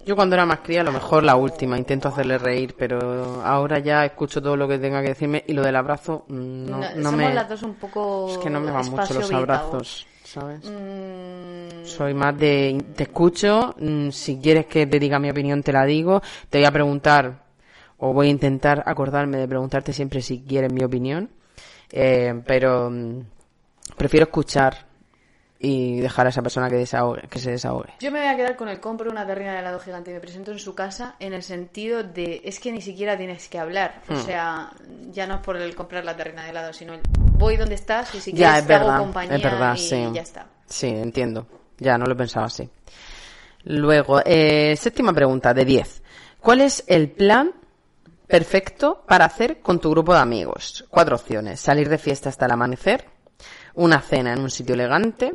Yo cuando era más cría, a lo mejor la última, intento hacerle reír, pero ahora ya escucho todo lo que tenga que decirme y lo del abrazo mm, no, No, no somos me... las dos un poco Es que no me van mucho los abrazos, ¿sabes? Mm, Soy más de te escucho, mm, si quieres que te diga mi opinión te la digo, te voy a preguntar o voy a intentar acordarme de preguntarte siempre si quieres mi opinión, eh, pero mm, prefiero escuchar y dejar a esa persona que desahogue, que se desahogue. Yo me voy a quedar con el compro una terrina de helado gigante y me presento en su casa en el sentido de es que ni siquiera tienes que hablar. Hmm. O sea, ya no es por el comprar la terrina de helado, sino el voy donde estás y si Ya, quieres es te hago verdad, compañía es verdad, y sí. ya está. Sí, entiendo. Ya, no lo pensaba así. Luego, eh, séptima pregunta de 10. ¿Cuál es el plan perfecto para hacer con tu grupo de amigos. Cuatro opciones. Salir de fiesta hasta el amanecer, una cena en un sitio elegante,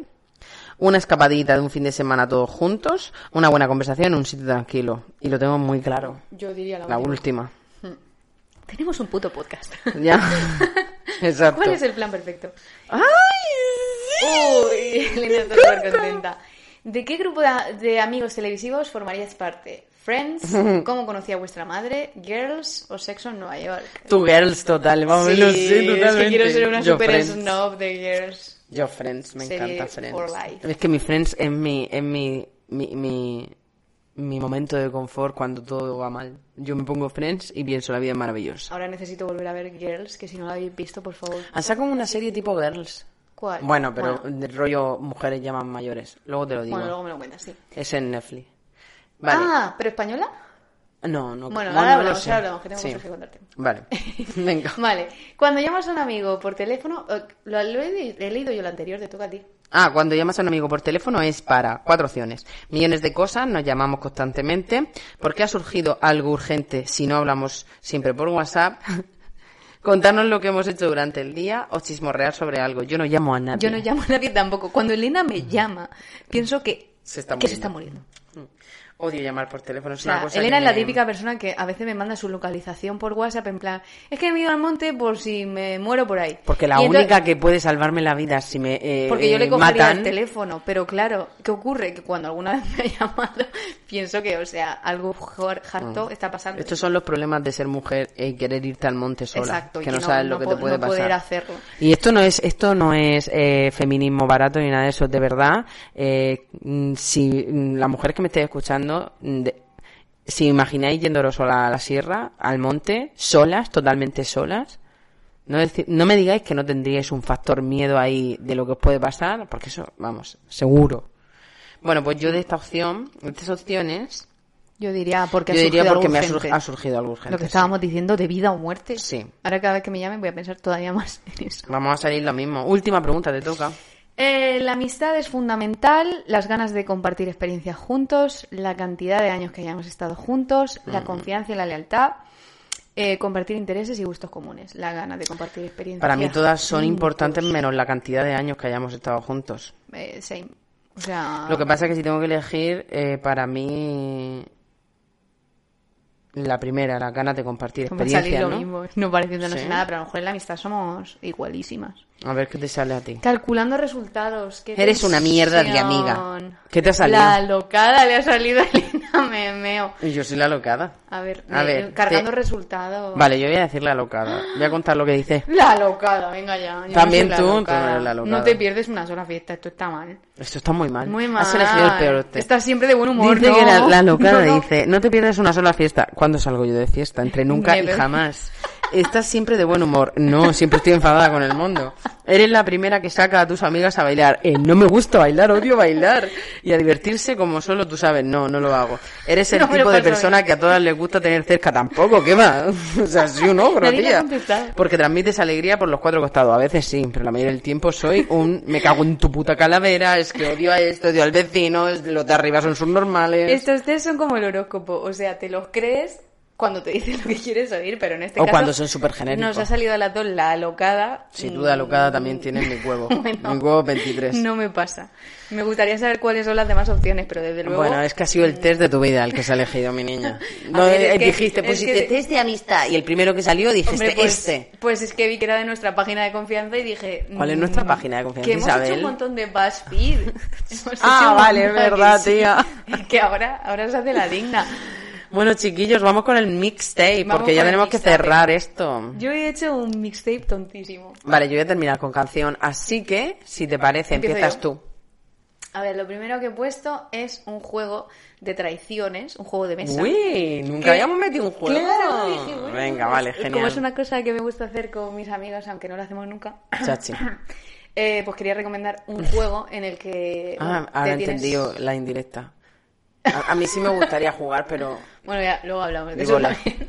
una escapadita de un fin de semana todos juntos, una buena conversación en un sitio tranquilo. Y lo tengo muy claro. Yo diría la, La última. última. Tenemos un puto podcast. Ya. <laughs> Exacto. ¿Cuál es el plan perfecto? ¡Ay! Uy, <laughs> Elena está súper contenta. ¿De qué grupo de, amigos televisivos formaríais parte? ¿Friends? <laughs> ¿Cómo conocí a vuestra madre? ¿Girls? ¿O Sexo en Nueva York? Tu girls total, vamos, Sí, lo sé es totalmente. que quiero ser una Yo super Friends. snob de Girls. Yo Friends, me Serie encanta Friends. for life. Es que mi Friends es mi, es mi, mi, mi, mi momento de confort cuando todo va mal. Yo me pongo Friends y pienso la vida es maravillosa. Ahora necesito volver a ver Girls, que si no la habéis visto, por favor. Han sacado una serie tipo Girls. ¿Cuál? Bueno, pero Bueno, de rollo mujeres llaman mayores. Luego te lo digo. bueno, luego me lo cuentas, sí. Es en Netflix. Vale. Ah, ¿pero española? No, no. Bueno, no, ahora hablamos, ahora hablamos, que tengo Sí. cosas que contarte. Vale. <laughs> Venga. Vale, cuando llamas a un amigo por teléfono, eh, lo, he, he leído yo lo anterior, te toca a ti. Ah, cuando llamas a un amigo por teléfono es para cuatro opciones. Millones de cosas, nos llamamos constantemente. ¿Por qué ha surgido algo urgente si no hablamos siempre por WhatsApp? <laughs> Contarnos lo que hemos hecho durante el día o chismorrear sobre algo. Yo no llamo a nadie. Yo no llamo a nadie tampoco. Cuando Elena me llama, pienso que Se está que se está muriendo. Odio llamar por teléfono. Es O sea, una cosa Elena es la me- típica persona que a veces me manda su localización por WhatsApp en plan, es que me he ido al monte por si me muero por ahí. Porque la Y entonces- única que puede salvarme la vida si me eh, Porque yo le eh, cogería matan... el teléfono, pero claro, ¿qué ocurre? Que cuando alguna vez me ha <laughs> llamado, pienso que, o sea, algo har- harto está pasando. Estos son los problemas de ser mujer y querer irte al monte sola. Exacto, que y no, que no- sabes no lo que te puede no pasar. poder hacerlo. Y esto no es, esto no es eh, feminismo barato ni nada de eso, de verdad. Eh, mm, si mm, las mujeres que me estéis escuchando, de- si imagináis yéndolos sola a la sierra, al monte, solas, totalmente solas, no, no me digáis que no tendríais un factor miedo ahí de lo que os puede pasar, porque eso, vamos, seguro. Bueno, pues yo de esta opción, de estas opciones, Yo diría porque yo ha diría surgido porque algo me ha, urgente. sur- ha surgido algo urgente. Lo que sí. estábamos diciendo de vida o muerte. Sí. Ahora cada vez que me llamen voy a pensar todavía más en eso. Vamos a salir lo mismo. Última pregunta, te toca. Eh, la amistad es fundamental, las ganas de compartir experiencias juntos, la cantidad de años que hayamos estado juntos, la confianza y la lealtad, eh, compartir intereses y gustos comunes, la gana de compartir experiencias. Para mí todas son importantes menos la cantidad de años que hayamos estado juntos. Eh, same. O sea, Lo que pasa es que si tengo que elegir, eh, para mí la primera, la ganas de compartir experiencias, lo ¿no? mismo, no pareciéndonos Sí. nada, pero a lo mejor en la amistad somos igualísimas. A ver qué te sale a ti. Calculando resultados. qué Eres una mierda de amiga. ¿Qué te ha salido? La locada le ha salido a Elena, me meo. Y yo soy la locada. A ver, A ver, cargando te- resultados. Vale, yo voy a decir la locada. Voy a contar lo que dice. <laughs> La locada, venga ya. yo También no tú, no eres la locada. No te pierdes una sola fiesta, esto está mal. Esto está muy mal. Muy mal. Has elegido el peor. te- Estás siempre de buen humor, Dice ¿no? que la, la locada <laughs> dice, no te pierdas una sola fiesta. ¿Cuándo salgo yo de fiesta? Entre <laughs> nunca y jamás. Estás siempre de buen humor. No, siempre estoy enfadada con el mundo. Eres la primera que saca a tus amigas a bailar. Eh, no me gusta bailar, odio bailar. Y a divertirse como solo tú sabes. No, no lo hago. Eres el No tipo de persona bien. que a todas les gusta tener cerca. Tampoco, ¿qué va? <laughs> O sea, sí un ogro, Nadie me ha tía. Porque transmites alegría por los cuatro costados. A veces sí, pero la mayoría del tiempo soy un me cago en tu puta calavera, es que odio a esto, odio al vecino, los de arriba son subnormales. Estos test son como el horóscopo, o sea, te los crees cuando te dicen lo que quieres oír, pero en este O caso... cuando son súper genéricos. Nos ha salido a las dos la locada. Sin duda, locada también tiene mi huevo. <laughs> Bueno, mi huevo 23. No me pasa. Me gustaría saber cuáles son las demás opciones, pero desde luego... Bueno, es que ha sido el test de tu vida el que se ha elegido, mi niña. <laughs> No ver, es eh, que- dijiste, es pusiste que- test de amistad y el primero que salió dijiste Hombre, pues, este. pues es que vi que era de nuestra página de confianza y dije... ¿Cuál es mm, nuestra página de confianza, Que hemos Isabel? hecho un montón de BuzzFeed. <laughs> Ah, vale, es verdad, que sí. tía. Que ahora, ahora se hace la digna. Bueno, chiquillos, vamos con el mixtape, porque ya tenemos que cerrar esto. Yo he hecho un mixtape tontísimo. Vale, yo voy a terminar con canción, así que, si te parece, empiezas yo. tú. A ver, lo primero que he puesto es un juego de traiciones, un juego de mesa. Uy, nunca Que- habíamos metido un juego. Claro, dije, bueno, Venga, vale, genial. Como es una cosa que me gusta hacer con mis amigos, aunque no lo hacemos nunca, Chachi. <coughs> eh, pues quería recomendar un juego en el que... Ah, ahora he tienes- entendido la indirecta. A, a mí sí me gustaría jugar, pero Bueno, ya, luego hablamos de Vivo eso también.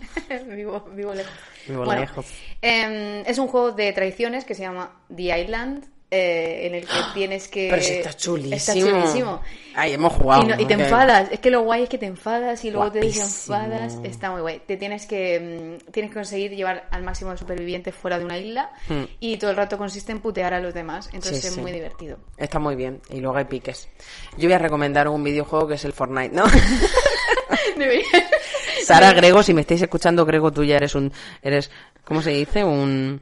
<laughs> vivo, vivo lejos. Vivo Bueno, lejos. em, es un juego de traiciones que se llama The Island. Eh, en el que <gasps> tienes que... Pero si está chulísimo. Está chulísimo. Ay, hemos jugado. Y, no- y te enfadas. Es que lo guay es que te enfadas y luego te Guapísimo. desenfadas. Está muy guay. Te tienes que mm, tienes que conseguir llevar al máximo de supervivientes fuera de una isla Hmm. y todo el rato consiste en putear a los demás. Entonces Sí, es sí. muy divertido. Está muy bien. Y luego hay piques. Yo voy a recomendar un videojuego que es el Fortnite, ¿no? <laughs> Debería- Sara Grego, si me estáis escuchando, Grego, tú ya eres un... eres ¿Cómo se dice? Un...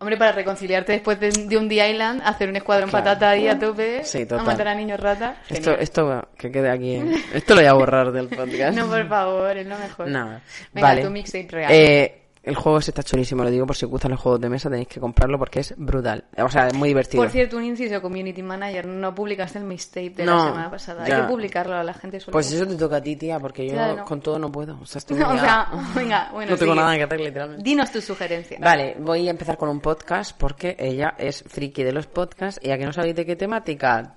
Hombre, para reconciliarte después de, de un The Island, hacer un escuadrón Claro. patata ahí a tope, Sí, a matar a niños rata. Esto, Genial. esto que quede aquí. ¿eh? <laughs> Esto lo voy a borrar del podcast. No, por favor, es lo mejor. Nada. Venga, vale. tu mixtape real. Eh, el juego ese está chulísimo, lo digo por si os gustan los juegos de mesa, tenéis que comprarlo porque es brutal. O sea, es muy divertido. Por cierto, un inciso community manager, no publicaste el mixtape de No, la semana pasada. ya. Hay que publicarlo a la gente suele Pues eso te toca a ti, tía, porque yo Claro. con todo no puedo. O sea, estoy No, o sea, venga, <laughs> bueno, no tengo sigue. nada que hacer, literalmente. Dinos tu sugerencia. Vale, voy a empezar con un podcast porque ella es friki de los podcasts y a que no sabéis de qué temática.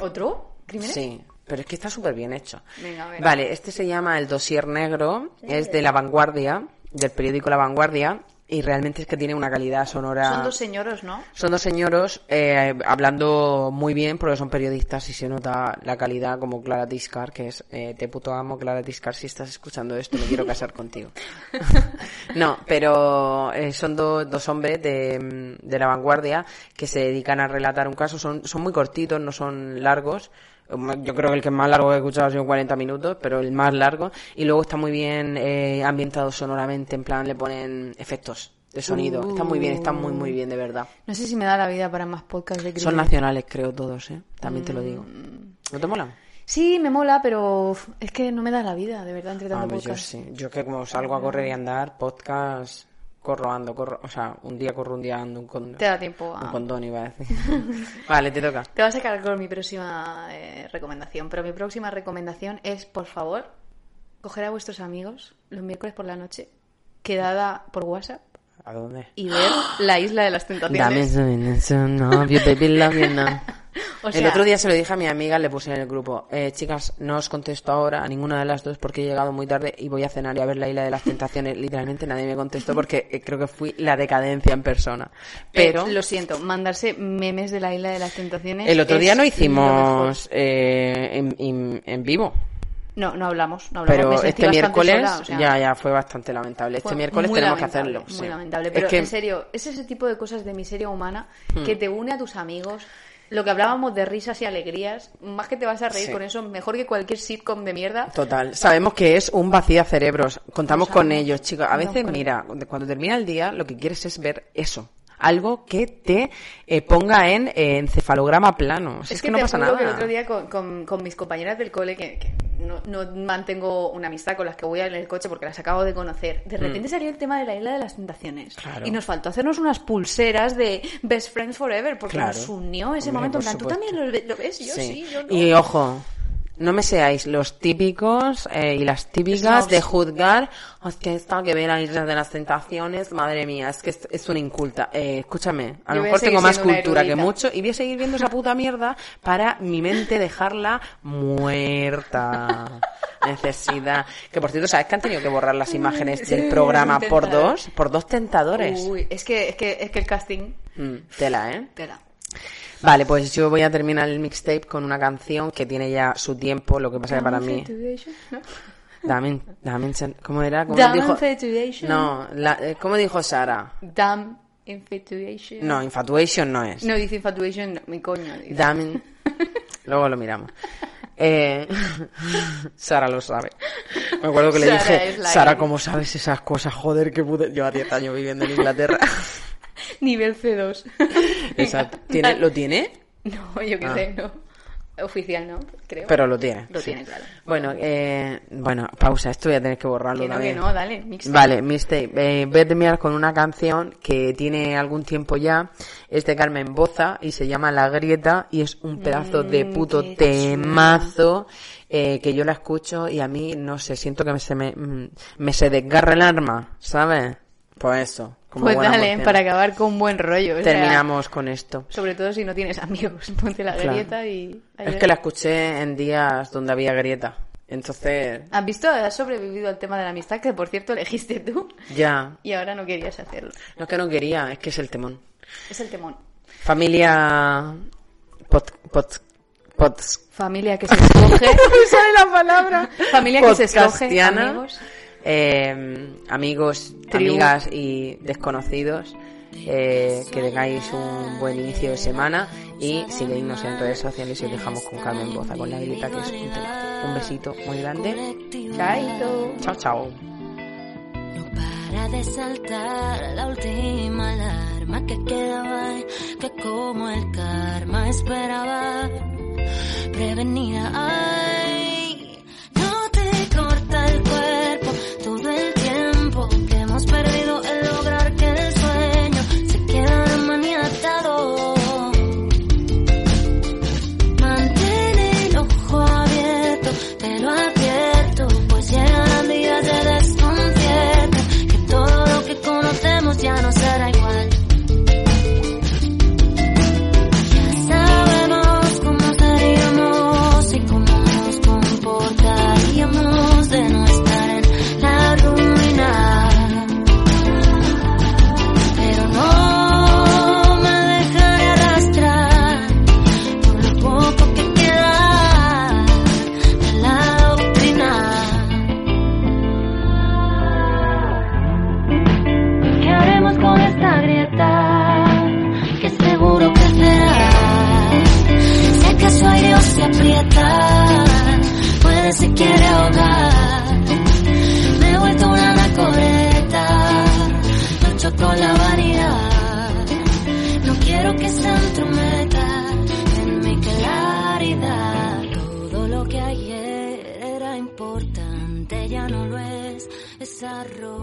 ¿Otro? ¿Crímenes? Sí, pero es que está súper bien hecho. Venga, a ver. Vale, este se llama El Dossier Negro, es de La Vanguardia, del periódico La Vanguardia, y realmente es que tiene una calidad sonora... Son dos señoros, ¿no? Son dos señoros eh, hablando muy bien porque son periodistas y se nota la calidad como Clara Tiscar, que es eh, te puto amo Clara Tiscar, si estás escuchando esto me quiero casar contigo. <laughs> no, pero eh, son do- dos hombres de, de la vanguardia que se dedican a relatar un caso, son, son muy cortitos, no son largos. Yo creo que el que más largo he escuchado ha sido 40 minutos, pero el más largo. Y luego está muy bien eh, ambientado sonoramente, en plan le ponen efectos de sonido. Está muy bien, está muy, muy bien, de verdad. No sé si me da la vida para más podcasts de Son crímenes. nacionales, creo, todos, ¿eh? También te lo digo. ¿No te mola? Sí, me mola, pero es que no me da la vida, de verdad, entre tanto Ah, pues yo podcast. sí. Yo que como salgo a correr y andar, podcast, corro, ando, corro. O sea, un día corro, un día ando, un condón. Te da tiempo Un a... condón iba a decir. <laughs> vale, te toca. Te vas a sacar con mi próxima eh, recomendación, pero mi próxima recomendación es, por favor, coger a vuestros amigos los miércoles por la noche, quedada por WhatsApp ¿A dónde? y ver La Isla de las Dame Tentaciones. su novio, baby, love you now. <laughs> O el otro día se lo dije a mi amiga, le puse en el grupo, eh, chicas, no os contesto ahora a ninguna de las dos porque he llegado muy tarde y voy a cenar y a ver la isla de las tentaciones. Literalmente nadie me contestó porque eh, creo que fui la decadencia en persona. Pero Eh, lo siento, mandarse memes de La Isla de las Tentaciones. el otro día no hicimos eh, en, en- en vivo. No, no hablamos, no hablamos. Pero este miércoles sola, o sea, ya, ya fue bastante lamentable. Este miércoles tenemos que hacerlo. Muy sí. lamentable. Es Pero que- Hmm. en serio, es ese tipo de cosas de miseria humana que te une a tus amigos. Lo que hablábamos de risas y alegrías, más que te vas a reír Sí. con eso, mejor que cualquier sitcom de mierda. Total. Sabemos que es un vacío cerebros. Contamos Lo con ellos, chicos. A veces, con mira, cuando termina el día, lo que quieres es ver eso. Algo que te eh, ponga en eh, encefalograma plano. O sea, es, que, no te pasa juro nada. que el otro día con, con- con mis compañeras del cole, que, que no, no mantengo una amistad con las que voy en el coche porque las acabo de conocer, de repente salió el tema de la isla de las tentaciones. Mm. Claro. Y nos faltó hacernos unas pulseras de Best Friends Forever porque Claro. nos unió ese Hombre, momento. En plan, ¿tú también lo, ve- lo ves? Yo sí, yo no. Y ojo, no me seáis los típicos y las típicas de juzgar, "Oh, es que esta que ve la isla de las tentaciones, madre mía, es que es, es una inculta. Eh, escúchame, a lo mejor tengo más cultura que mucho y voy a seguir viendo esa puta mierda para mi mente dejarla muerta. <laughs> Necesidad. Que por cierto, ¿sabes que han tenido que borrar las imágenes del programa por dos? Por dos tentadores. Uy, es que, es que, es que el casting... Mm, tela, ¿eh? Tela. Vale, pues yo voy a terminar el mixtape con una canción que tiene ya su tiempo, lo que pasa que para mí... Dame, dame, ¿cómo era? ¿Cómo Damn dijo? infatuation. No, la, eh, ¿cómo dijo Sara? Damn infatuation. No, infatuation no es. No dice infatuation, no, mi coño. dice. Dame. <laughs> Luego lo miramos. Eh, <laughs> Sara lo sabe. Me acuerdo que le Sara dije, Sara. ¿cómo sabes esas cosas? Joder, que pude... Lleva 10 años viviendo en Inglaterra. <laughs> <laughs> Nivel C2. <laughs> Exacto. ¿Tiene, ¿Lo tiene? No, yo qué Ah. sé, no. Oficial no, creo. Pero lo tiene. Lo sí. tiene, claro. Bueno, eh, bueno, pausa. Esto voy a tener que borrarlo Que no, que no, dale, mixtape. Vale, mixtape. Eh, con una canción que tiene algún tiempo ya. Es de Carmen Boza y se llama La Grieta y es un pedazo de Mm, puto temazo eh, que yo la escucho y a mí, no sé, siento que me, se me, mm, me se desgarra el arma, ¿sabes? Pues eso. Como pues dale, para acabar con un buen rollo. Terminamos sea, con esto. Sobre todo si no tienes amigos, <laughs> ponte la grieta y... Ayer... Es que la escuché en días donde había grieta. Entonces... ¿Has visto? Has sobrevivido al tema de la amistad, que por cierto elegiste tú. Ya. <laughs> Y ahora no querías hacerlo. No es que no quería, es que es el temón. Es el temón. Familia... Pod, pod, pods. Familia que se escoge. <laughs> sale la palabra. Familia que se escoge, amigos. Em, amigos, amigas y desconocidos. Eh, que tengáis un buen inicio de semana y seguidnos en redes sociales y os dejamos con Carmen Boza con la grita que es un. Un besito muy grande. Chaito. Chao, chao. todo el barro.